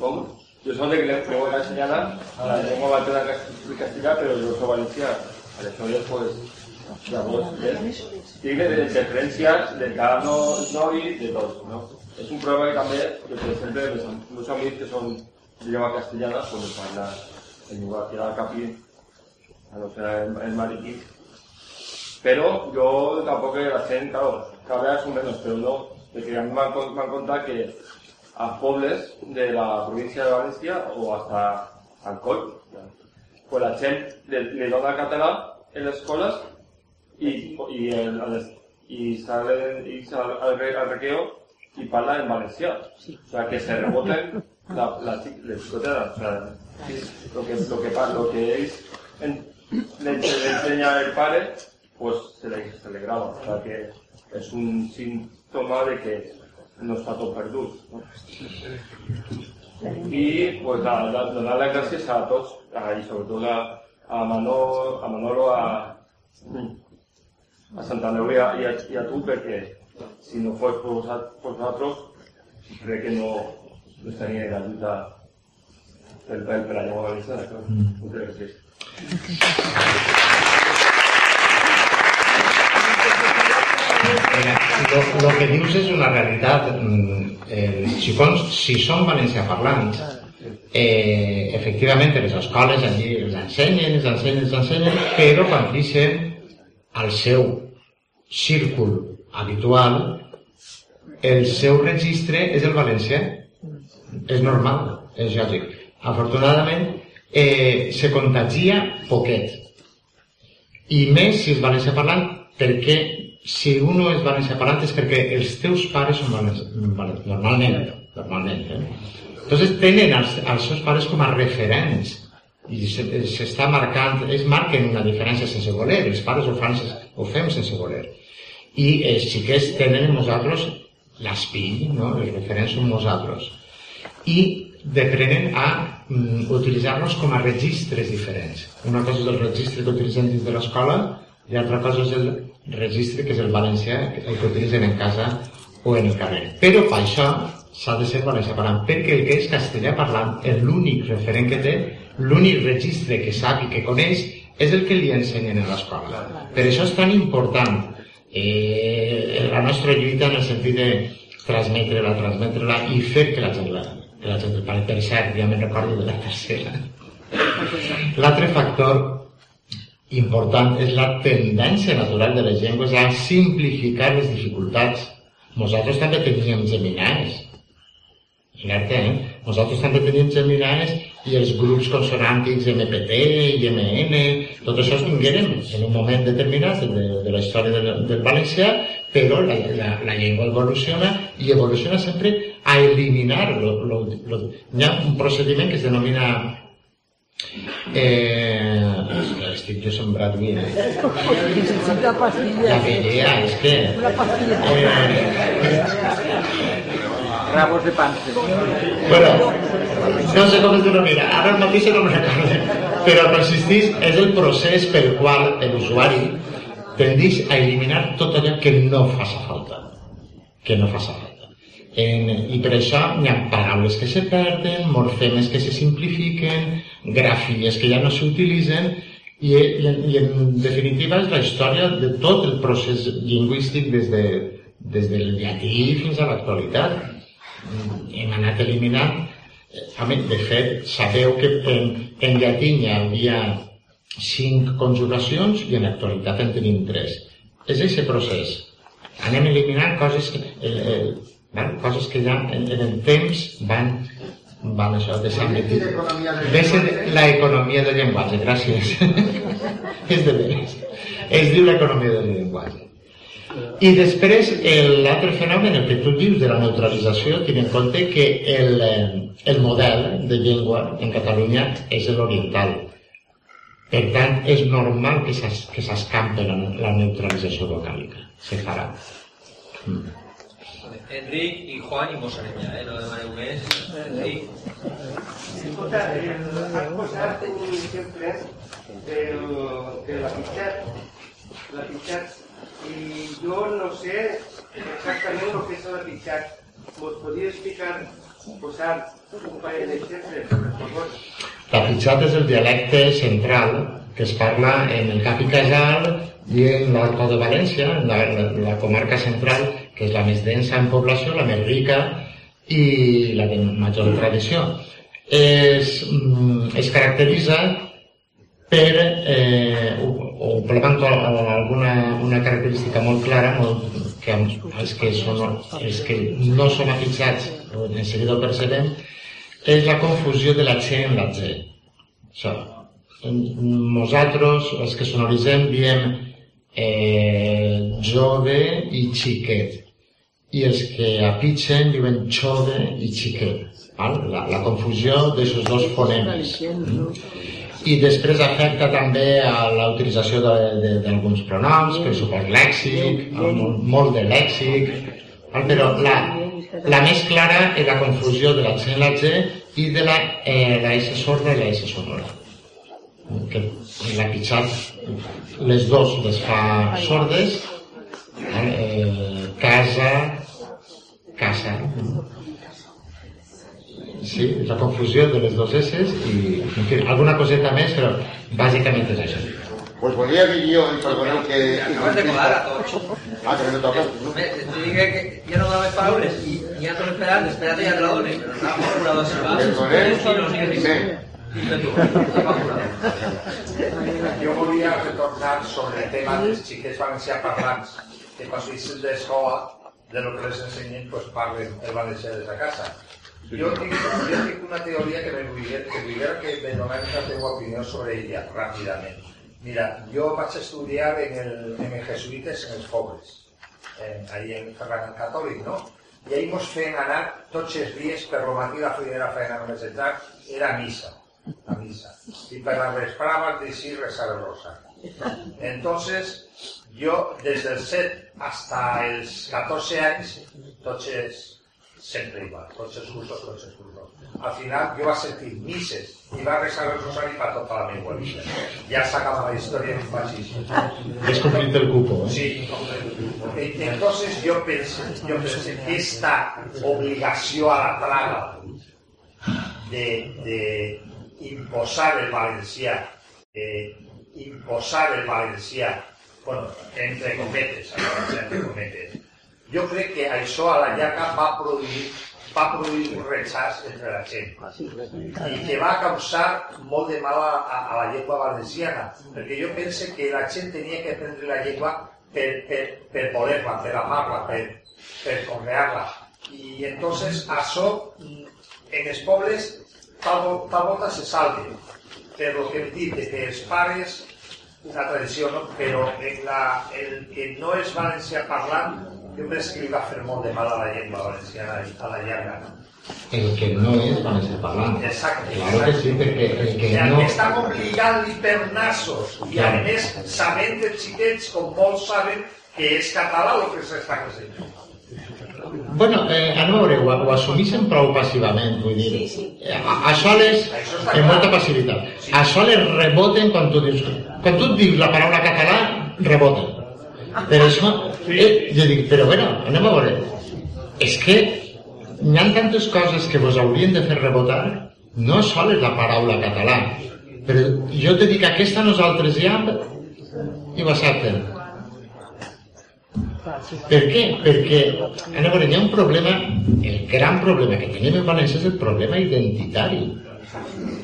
com? Jo soc de lengua castellana, la llengua materna és castellà, però jo soc valencià. Aleshores, pues, llavors, és, tinc les diferències de cada no, noi, de tots, no? És un problema que també, que per exemple, els am- meus amics que són de llengua castellana, pues em parlen en llengua que era el capí, a no ser el, el mariquí. Pero yo tampoco la gent, claro, cada vez son menos, pero no, porque a mí me han, me han contado que a pobles de la provincia de Valencia o hasta Alcoy, pues la gent le, le dona català en les escoles i, i, el, a les, i salen i sal al, al recreo y parla en valencià. O sea, que se reboten la, la, les xicotetes. O sea, lo que, lo que, lo que ells en, le, le enseña el padre, pues se le, se le graba. O sea, que es un síntoma de que no està tot perdut. No? I pues, a, a, donar les gràcies a tots, a, i sobretot a, a, Manolo, a Manolo, a, a Sant Andreu i a, i a, i a tu, perquè si no fos per, vosaltres, crec que no, no estaria la lluita per, per, per la llengua valenciana. Moltes gràcies. Lo que dius és una realitat. Mm, Els xicons, si són valencià parlants, eh, efectivament les escoles allí els ensenyen, els ensenyen, els ensenyen, però quan deixen al seu círcul habitual, el seu registre és el valencià. És normal, és lògic. Afortunadament, eh, se contagia poquet. I més si és valencià parlant, perquè si uno és valencià és perquè els teus pares són valencians, normalment, normalment, eh? Entonces tenen els, els seus pares com a referents i se- s'està marcant, ells marquen una diferència sense voler, els pares ho, fan, ho fem sense voler. I els xiquets tenen en nosaltres l'espill, no? els referents són nosaltres. I deprenen a mm, utilitzar-los com a registres diferents. Una cosa és el registre que utilitzem dins de l'escola i altra cosa és el registre que és el valencià, el que utilitzen en casa o en el carrer. Però per això s'ha de ser valencià parlant, perquè el que és castellà parlant és l'únic referent que té, l'únic registre que sap i que coneix és el que li ensenyen a l'escola. Per això és tan important eh, la nostra lluita en el sentit de transmetre-la, transmetre-la i fer que la gent la, que la gent el pare. Per cert, ja me'n recordo de la tercera. L'altre factor important és la tendència natural de les llengües a simplificar les dificultats. Nosaltres també teníem geminaes. Alerta, eh? Nosaltres també teníem geminaes i els grups consonàntics MPT i MN, tot això es vingueren en un moment determinat de, de la història del, del valencià, però la, la, la llengua evoluciona i evoluciona sempre a eliminar lo, lo, lo, hi ha un procediment que es denomina eh, és que estic jo sembrat avui, eh? Necesita La pastillas. vellea, és que... Una pastilla. Eh, Rabos de panse. bueno, no sé com es denomina, ara mateix no me'n recordo, però consisteix, és el procés pel qual l'usuari tendeix a eliminar tot allò que no faça falta, que no faça falta. En, I per això hi ha paraules que se perden, morfemes que se simplifiquen, grafies que ja no s'utilitzen, i, i, i en definitiva és la història de tot el procés lingüístic des, de, des del llatí fins a l'actualitat. Hem anat eliminant, eh, a mi, de fet, sabeu que en, en llatí hi havia cinc conjugacions i en l'actualitat en tenim tres. És aquest procés. Anem eliminant coses que, eh, eh, van, coses que ja en, en el temps van van això deixant de dir. Deixen l'economia del llenguatge, gràcies. és de veres. Es diu l'economia del llenguatge. I després, el- l'altre fenomen, el que tu dius de la neutralització, tiene en compte que el, eh, el model de llengua en Catalunya és l'oriental. Per tant, és normal que s'escampi la, la neutralització vocàlica. Se farà. Mm. Enric i Juan i Mosarem ja, eh? No demaneu més. Enric. Escolta, el, has posat un exemple de la Pichat, la Pichat, i jo no sé exactament el que és la Pichat. Mos podria explicar, posar un parell d'exemples, per favor? La pitxat és el dialecte central que es parla en el Cap i Casal i en l'Alto de València, en la, la, la comarca central, que és la més densa en població, la més rica i la de major tradició. Es, mm, es caracteritza per eh, o, o complementa alguna una característica molt clara molt, que els que, són, els que no som afixats en seguida ho percebem és la confusió de la G en la G. Això. Nosaltres, els que sonoritzem, diem eh, jove i xiquet. I els que apitxen diuen xove i xiquet. Val? La, la confusió d'aquests dos fonemes. I després afecta també a la utilització d'alguns pronoms, per suport lèxic, molt, de lèxic, val? però la, la més clara és la confusió de la G en la G i de la, eh, la S sorda i la S sonora. Que la pitjat les dos les fa sordes, eh, casa, casa. Sí, la confusió de les dos S i, en fi, alguna coseta més, però bàsicament és això. Pues volia dir jo, i perdoneu que... Acabes de colar a tots. Ah, que no toca. Bé, Te digué que ja no donaves paraules i ja t'ho esperant, espera't ja te la dones, però. Perdoneu. Sí, no. Dime tu, estava apurado. Jo volia retornar sobre el tema dels xiquets valencià parlants, que quan surten d'escola, de lo que les ensenyen, pues parlen el valencià des de casa. Jo tinc, jo tinc una teoria que me volia, que volia que me donés la teva opinió sobre ella, ràpidament. Mira, jo vaig estudiar en el, en el Jesuïtes en els Pobres, en, ahí en Ferran el Catòlic, no? I ahí mos feien anar tots els dies per lo matí la primera feina només entrar era a missa, a missa. I per la vesprada dir rezar el rosario. Entonces, yo desde el 7 hasta els 14 anys, tots els, sempre igual, tots els cursos, tots els cursos. Al final jo va sentir misses i va rezar el rosari per tota la meva vida. Ja s'acaba la història que així. Has complit el cupo, eh? Sí. E- Entonces yo pensé, yo pensé que esta obligación a la traga de, de imposar el valencià, eh, imposar el valencià, bueno, entre cometes, entre cometes, jo crec que això a la llarga va produir va produir un rechaç entre la gent i que va causar molt de mal a, a, a la llengua valenciana. Perquè jo pense que la gent tenia que aprendre la llengua per, per, per voler-la, per amar-la, per, per conrear-la. I entonces això mm, en els pobles tal, tal volta se salve. Per lo que hem dit de que els pares una tradició, no? però en la, el que no és valencià parlant jo penso que li va fer molt de mal a la llengua valenciana a la llarga. El que no és valencià parlant. Exacte. Claro que sí, perquè el que I no... estan obligant-li per nassos i a Clar. més sabent els xiquets com molts saben que és català el que s'està creixent. Bueno, eh, a veure, ho, ho assumeixen prou passivament, vull dir. Eh, a- Això les... amb molta passivitat. Això les reboten quan tu dius... Quan tu dius la paraula català, reboten. Per això, eh, jo dic, però bueno, anem a veure. És que hi ha tantes coses que vos haurien de fer rebotar, no sol és la paraula català. Però jo te dic, aquesta nosaltres ja i ho accepten. Per què? Perquè, a veure, hi ha un problema, el gran problema que tenim en València és el problema identitari.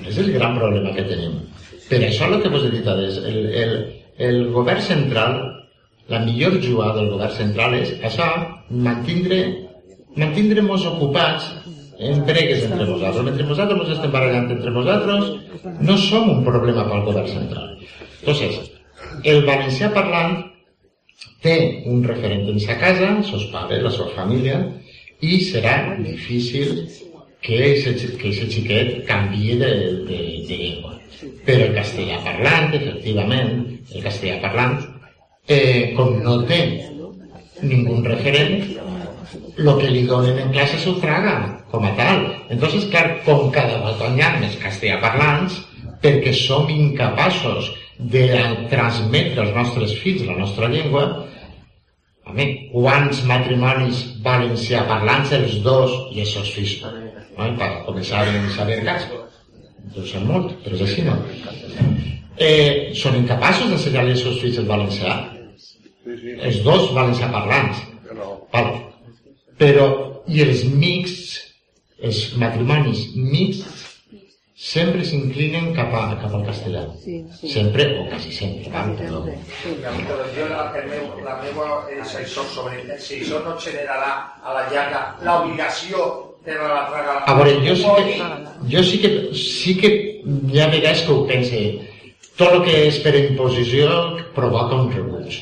És el gran problema que tenim. Per això el que vos he dit abans, el, el, el govern central, la millor jugada del govern central és això, mantindre, mantindre-nos ocupats en bregues entre nosaltres. Mentre nosaltres ens estem barallant entre nosaltres, no som un problema pel govern central. Entonces, el valencià parlant té un referent en sa casa, sos pares, la seva família, i serà difícil que ese, que xiquet canvie de, de, de llengua. Però el castellà parlant, efectivament, el castellà parlant, eh, com no té ningú referent, lo que li donen en classe s'ho traga, com a tal. Entonces, clar, com cada volta hi ha més castellà parlants, perquè som incapaços de transmetre als nostres fills la nostra llengua, a mi, quants matrimonis valencià parlants els dos i els seus fills? No? Per començar a saber cas. Deu ser molt, però és així, no? Eh, són incapaços d'ensenyar-li als seus fills el valencià. Els dos valencià parlants. Val. Però, i els mixts, els matrimonis mixts, sempre s'inclinen cap, a, cap al castellà. Sempre, o quasi sempre. Però, Però jo la, el meu, la meva és això sobre si això no generarà a la llarga l'obligació de la traga. A veure, jo sí que, jo sí que, sí que hi ha vegades que ho pense. Tot el que és per imposició provoca un rebuig.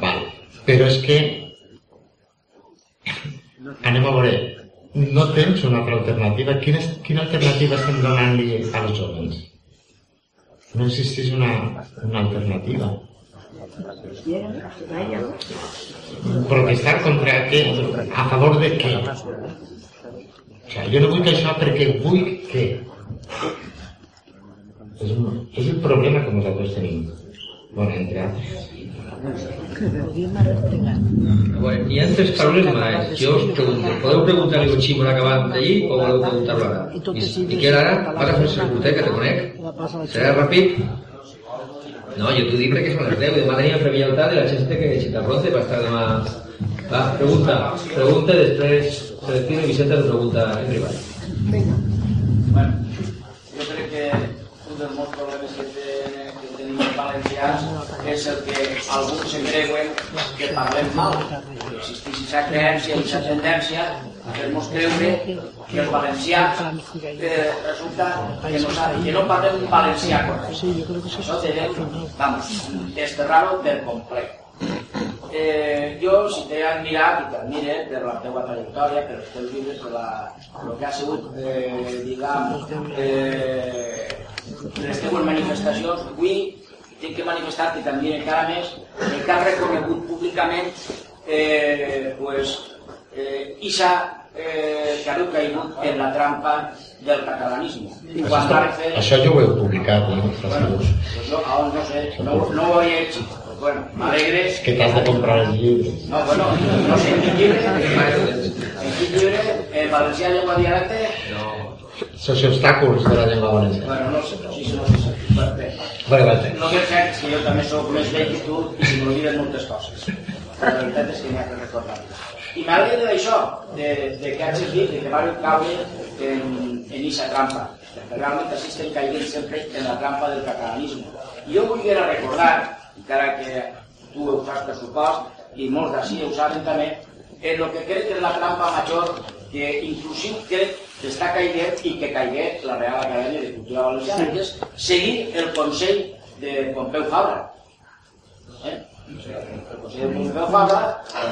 Val. Però és que anem a veure, no tens una altra alternativa. Quina, quina alternativa estem donant-li als joves? No existeix una, una alternativa. Protestar contra què? A favor de què? O sigui, jo no vull això perquè vull que... És, un, és el problema que nosaltres tenim. Bueno, entre altres. Bueno, hi ha tres paraules més. Jo us pregunto, podeu preguntar-li un ximo acabant d'allí o voleu preguntar-lo ara? I, Miquel, ara vas a fer el que te conec. Serà ràpid? No, jo t'ho dic perquè són les 10 i demà tenim a fer lleialtat i la gent que aixecar pronte per estar demà... Va, pregunta, pregunta després Celestino i Vicente te pregunta en privat. Bueno, jo crec que un dels molts problemes que, valencians és el que alguns se creuen que parlem mal. Existeix aquesta creença i aquesta tendència a fer-nos creure que els valencians eh, resulta que no, que no parlem un valencià correcte. Això devem, vamos, desterrar-ho per complet. Eh, jo, si t'he admirat i t'admire per la teva trajectòria, per els teus llibres, per la, el que ha sigut, eh, diguem, eh, les teves manifestacions, avui tinc que manifestar que t'admire encara més el que has reconegut públicament eh, pues, eh, Isa eh, que haveu caigut en la trampa del catalanisme. Això, està, això jo ho heu publicat, no? Bueno, pues jo, ah, no sé, no, no ho he hecho. Bueno, m'alegre... És que t'has de comprar els llibres. No, bueno, no sé, en quin llibre, en quin llibre, en valencià llengua dialecte... No. Socioobstàculs de la llengua valenciana. Bueno, no sé, sí, no sé. Vale. No m'he fet, que jo també sóc més vell que tu i se m'olviden moltes coses. La veritat és que n'hi ha que recordar. I m'agrada d'això, de, de que hagis dit que van caure en, en aquesta trampa. Perquè realment estem caient sempre en la trampa del catalanisme. I jo vull recordar, encara que tu ho saps per supost, i molts d'ací ho saben també, en el que crec que és la trampa major que inclusiu crec que està caiguent i que caigué la Real Acadèmia de Cultura Valenciana, que és seguir el consell de Pompeu Fabra. Eh? El consell de Pompeu Fabra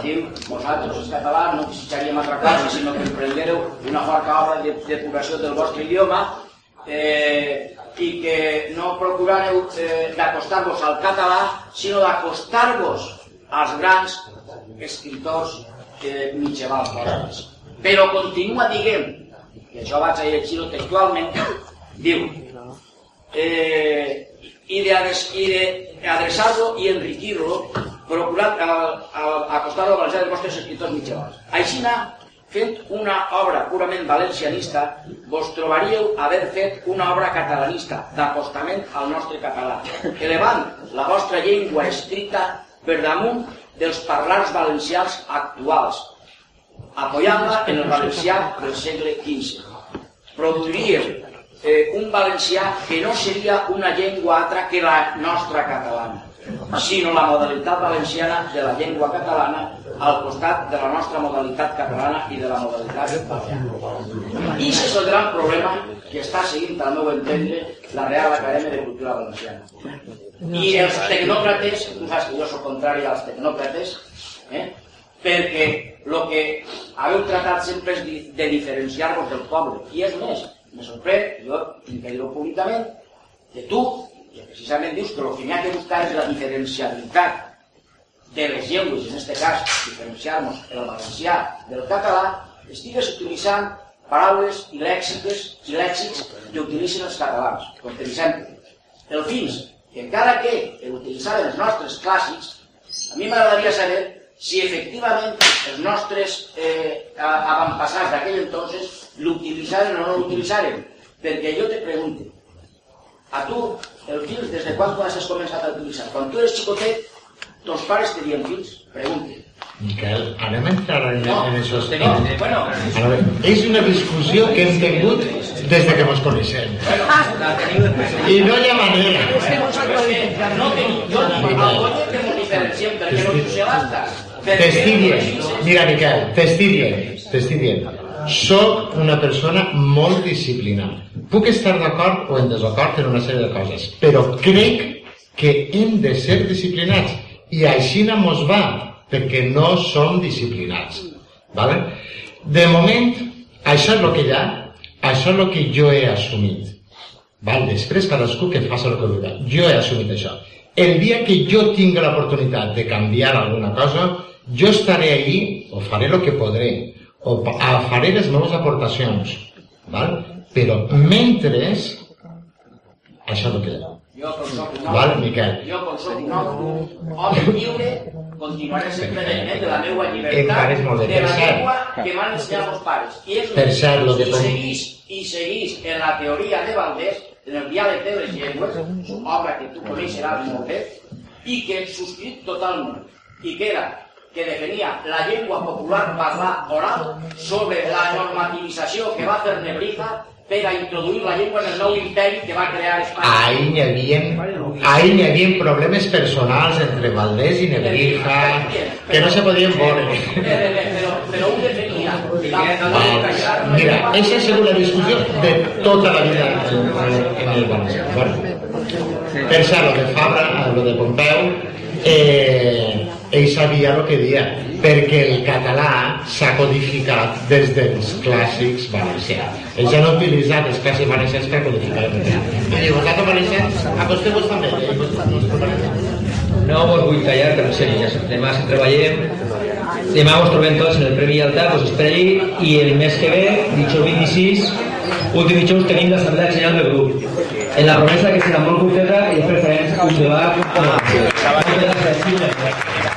diu, vosaltres els catalans no desitjaríem altra cosa, sinó que emprenguéreu una forta obra de depuració del vostre idioma eh, i que no procurareu eh, d'acostar-vos al català, sinó d'acostar-vos als grans escriptors eh, mitjavals Però continua dient, que això vaig a llegir-ho textualment, diu, eh, i d'adreçar-lo i enriquir-lo, procurant acostar-lo a valencià dels vostres escriptors mitjavals. Així fent una obra purament valencianista, vos trobaríeu haver fet una obra catalanista, d'acostament al nostre català, elevant la vostra llengua escrita per damunt dels parlants valencians actuals, apoyant-la en el valencià del segle XV. Produiríeu eh, un valencià que no seria una llengua altra que la nostra catalana, sinó la modalitat valenciana de la llengua catalana al costat de la nostra modalitat catalana i de la modalitat balear. I és el gran problema que està seguint, al meu entendre, la Real Acadèmia de Cultura Valenciana. I els tecnòcrates, tu saps que jo soc contrari als tecnòcrates, eh? Perquè el que haveu tratat sempre és de diferenciar-vos del poble. I és més, me sorprèn, jo tinc que dir-ho públicament, que tu, que precisament dius que el que n'hi ha que buscar és la diferenciabilitat de les llengües, en aquest cas, diferenciar-nos el valencià del català, estigues utilitzant paraules i lèxiques i lèxics que utilitzen els catalans, com per exemple, el fins, que encara que utilitzaven els nostres clàssics, a mi m'agradaria saber si efectivament els nostres eh, avantpassats d'aquell entonces l'utilitzaren o no l'utilitzaren. Perquè jo te pregunto, a tu, el fils, des de quan tu has començat a utilitzar? Quan tu eres xicotet, tos pares te dien fils? Pregunte. Miquel, anem a entrar en, No, en esos no, bueno. A veure, és una discussió que hem tingut des de que ens coneixem. I no hi ha manera. No tenim, jo algú que ens diferenciem perquè no basta. T'estic dient, mira Miquel, t'estic dient, soc una persona molt disciplinada. Puc estar d'acord o en desacord en una sèrie de coses, però crec que hem de ser disciplinats i així no mos va, perquè no som disciplinats. Vale? De moment, això és el que hi ha, això és el que jo he assumit. Val? Després cadascú que faci el que vulgui. Jo he assumit això. El dia que jo tingui l'oportunitat de canviar alguna cosa, jo estaré ahí, o faré el que podré, o faré les meves aportacions. Val? Però mentre, això que hi ha. Jo, com soc un Val, Miquel? jo, com soc un home, lliure, continuaré sempre depenent de la meva llibertat, de la llengua que m'han ensenyat els pares. I és Per cert, lo de i seguís, i seguís en la teoria de Valdés, en el diàleg de les llengües, obra que tu coneixeràs molt bé, i que subscrit totalment, i que era que defenia la llengua popular parlar oral sobre la normativització que va fer Nebrija per a introduir la llengua en el nou imperi que va crear Espanya. Ahí n'hi havia, ahí n'hi havia problemes personals entre Valdés i Nebrija que no se podien veure. Però, però defenia Val. Mira, aquesta ha sigut la discussió de tota la vida en, en el Valencià. Bueno, per cert, lo de Fabra, lo de Pompeu, eh, ell sabia el que dia, perquè el català s'ha codificat des dels clàssics valencians. Ells han utilitzat els clàssics valencians per codificar el català. I diu, vosaltres valencians, acosteu-vos també. eh? No vos vull callar, però en sèrio, ja demà si treballem, demà vos trobem tots en el Premi Altar, us espera allí, i el mes que ve, dijous 26, últim dijous, tenim l'assemblea general del grup. En la promesa que serà molt curteta i després farem un debat. Moltes gràcies.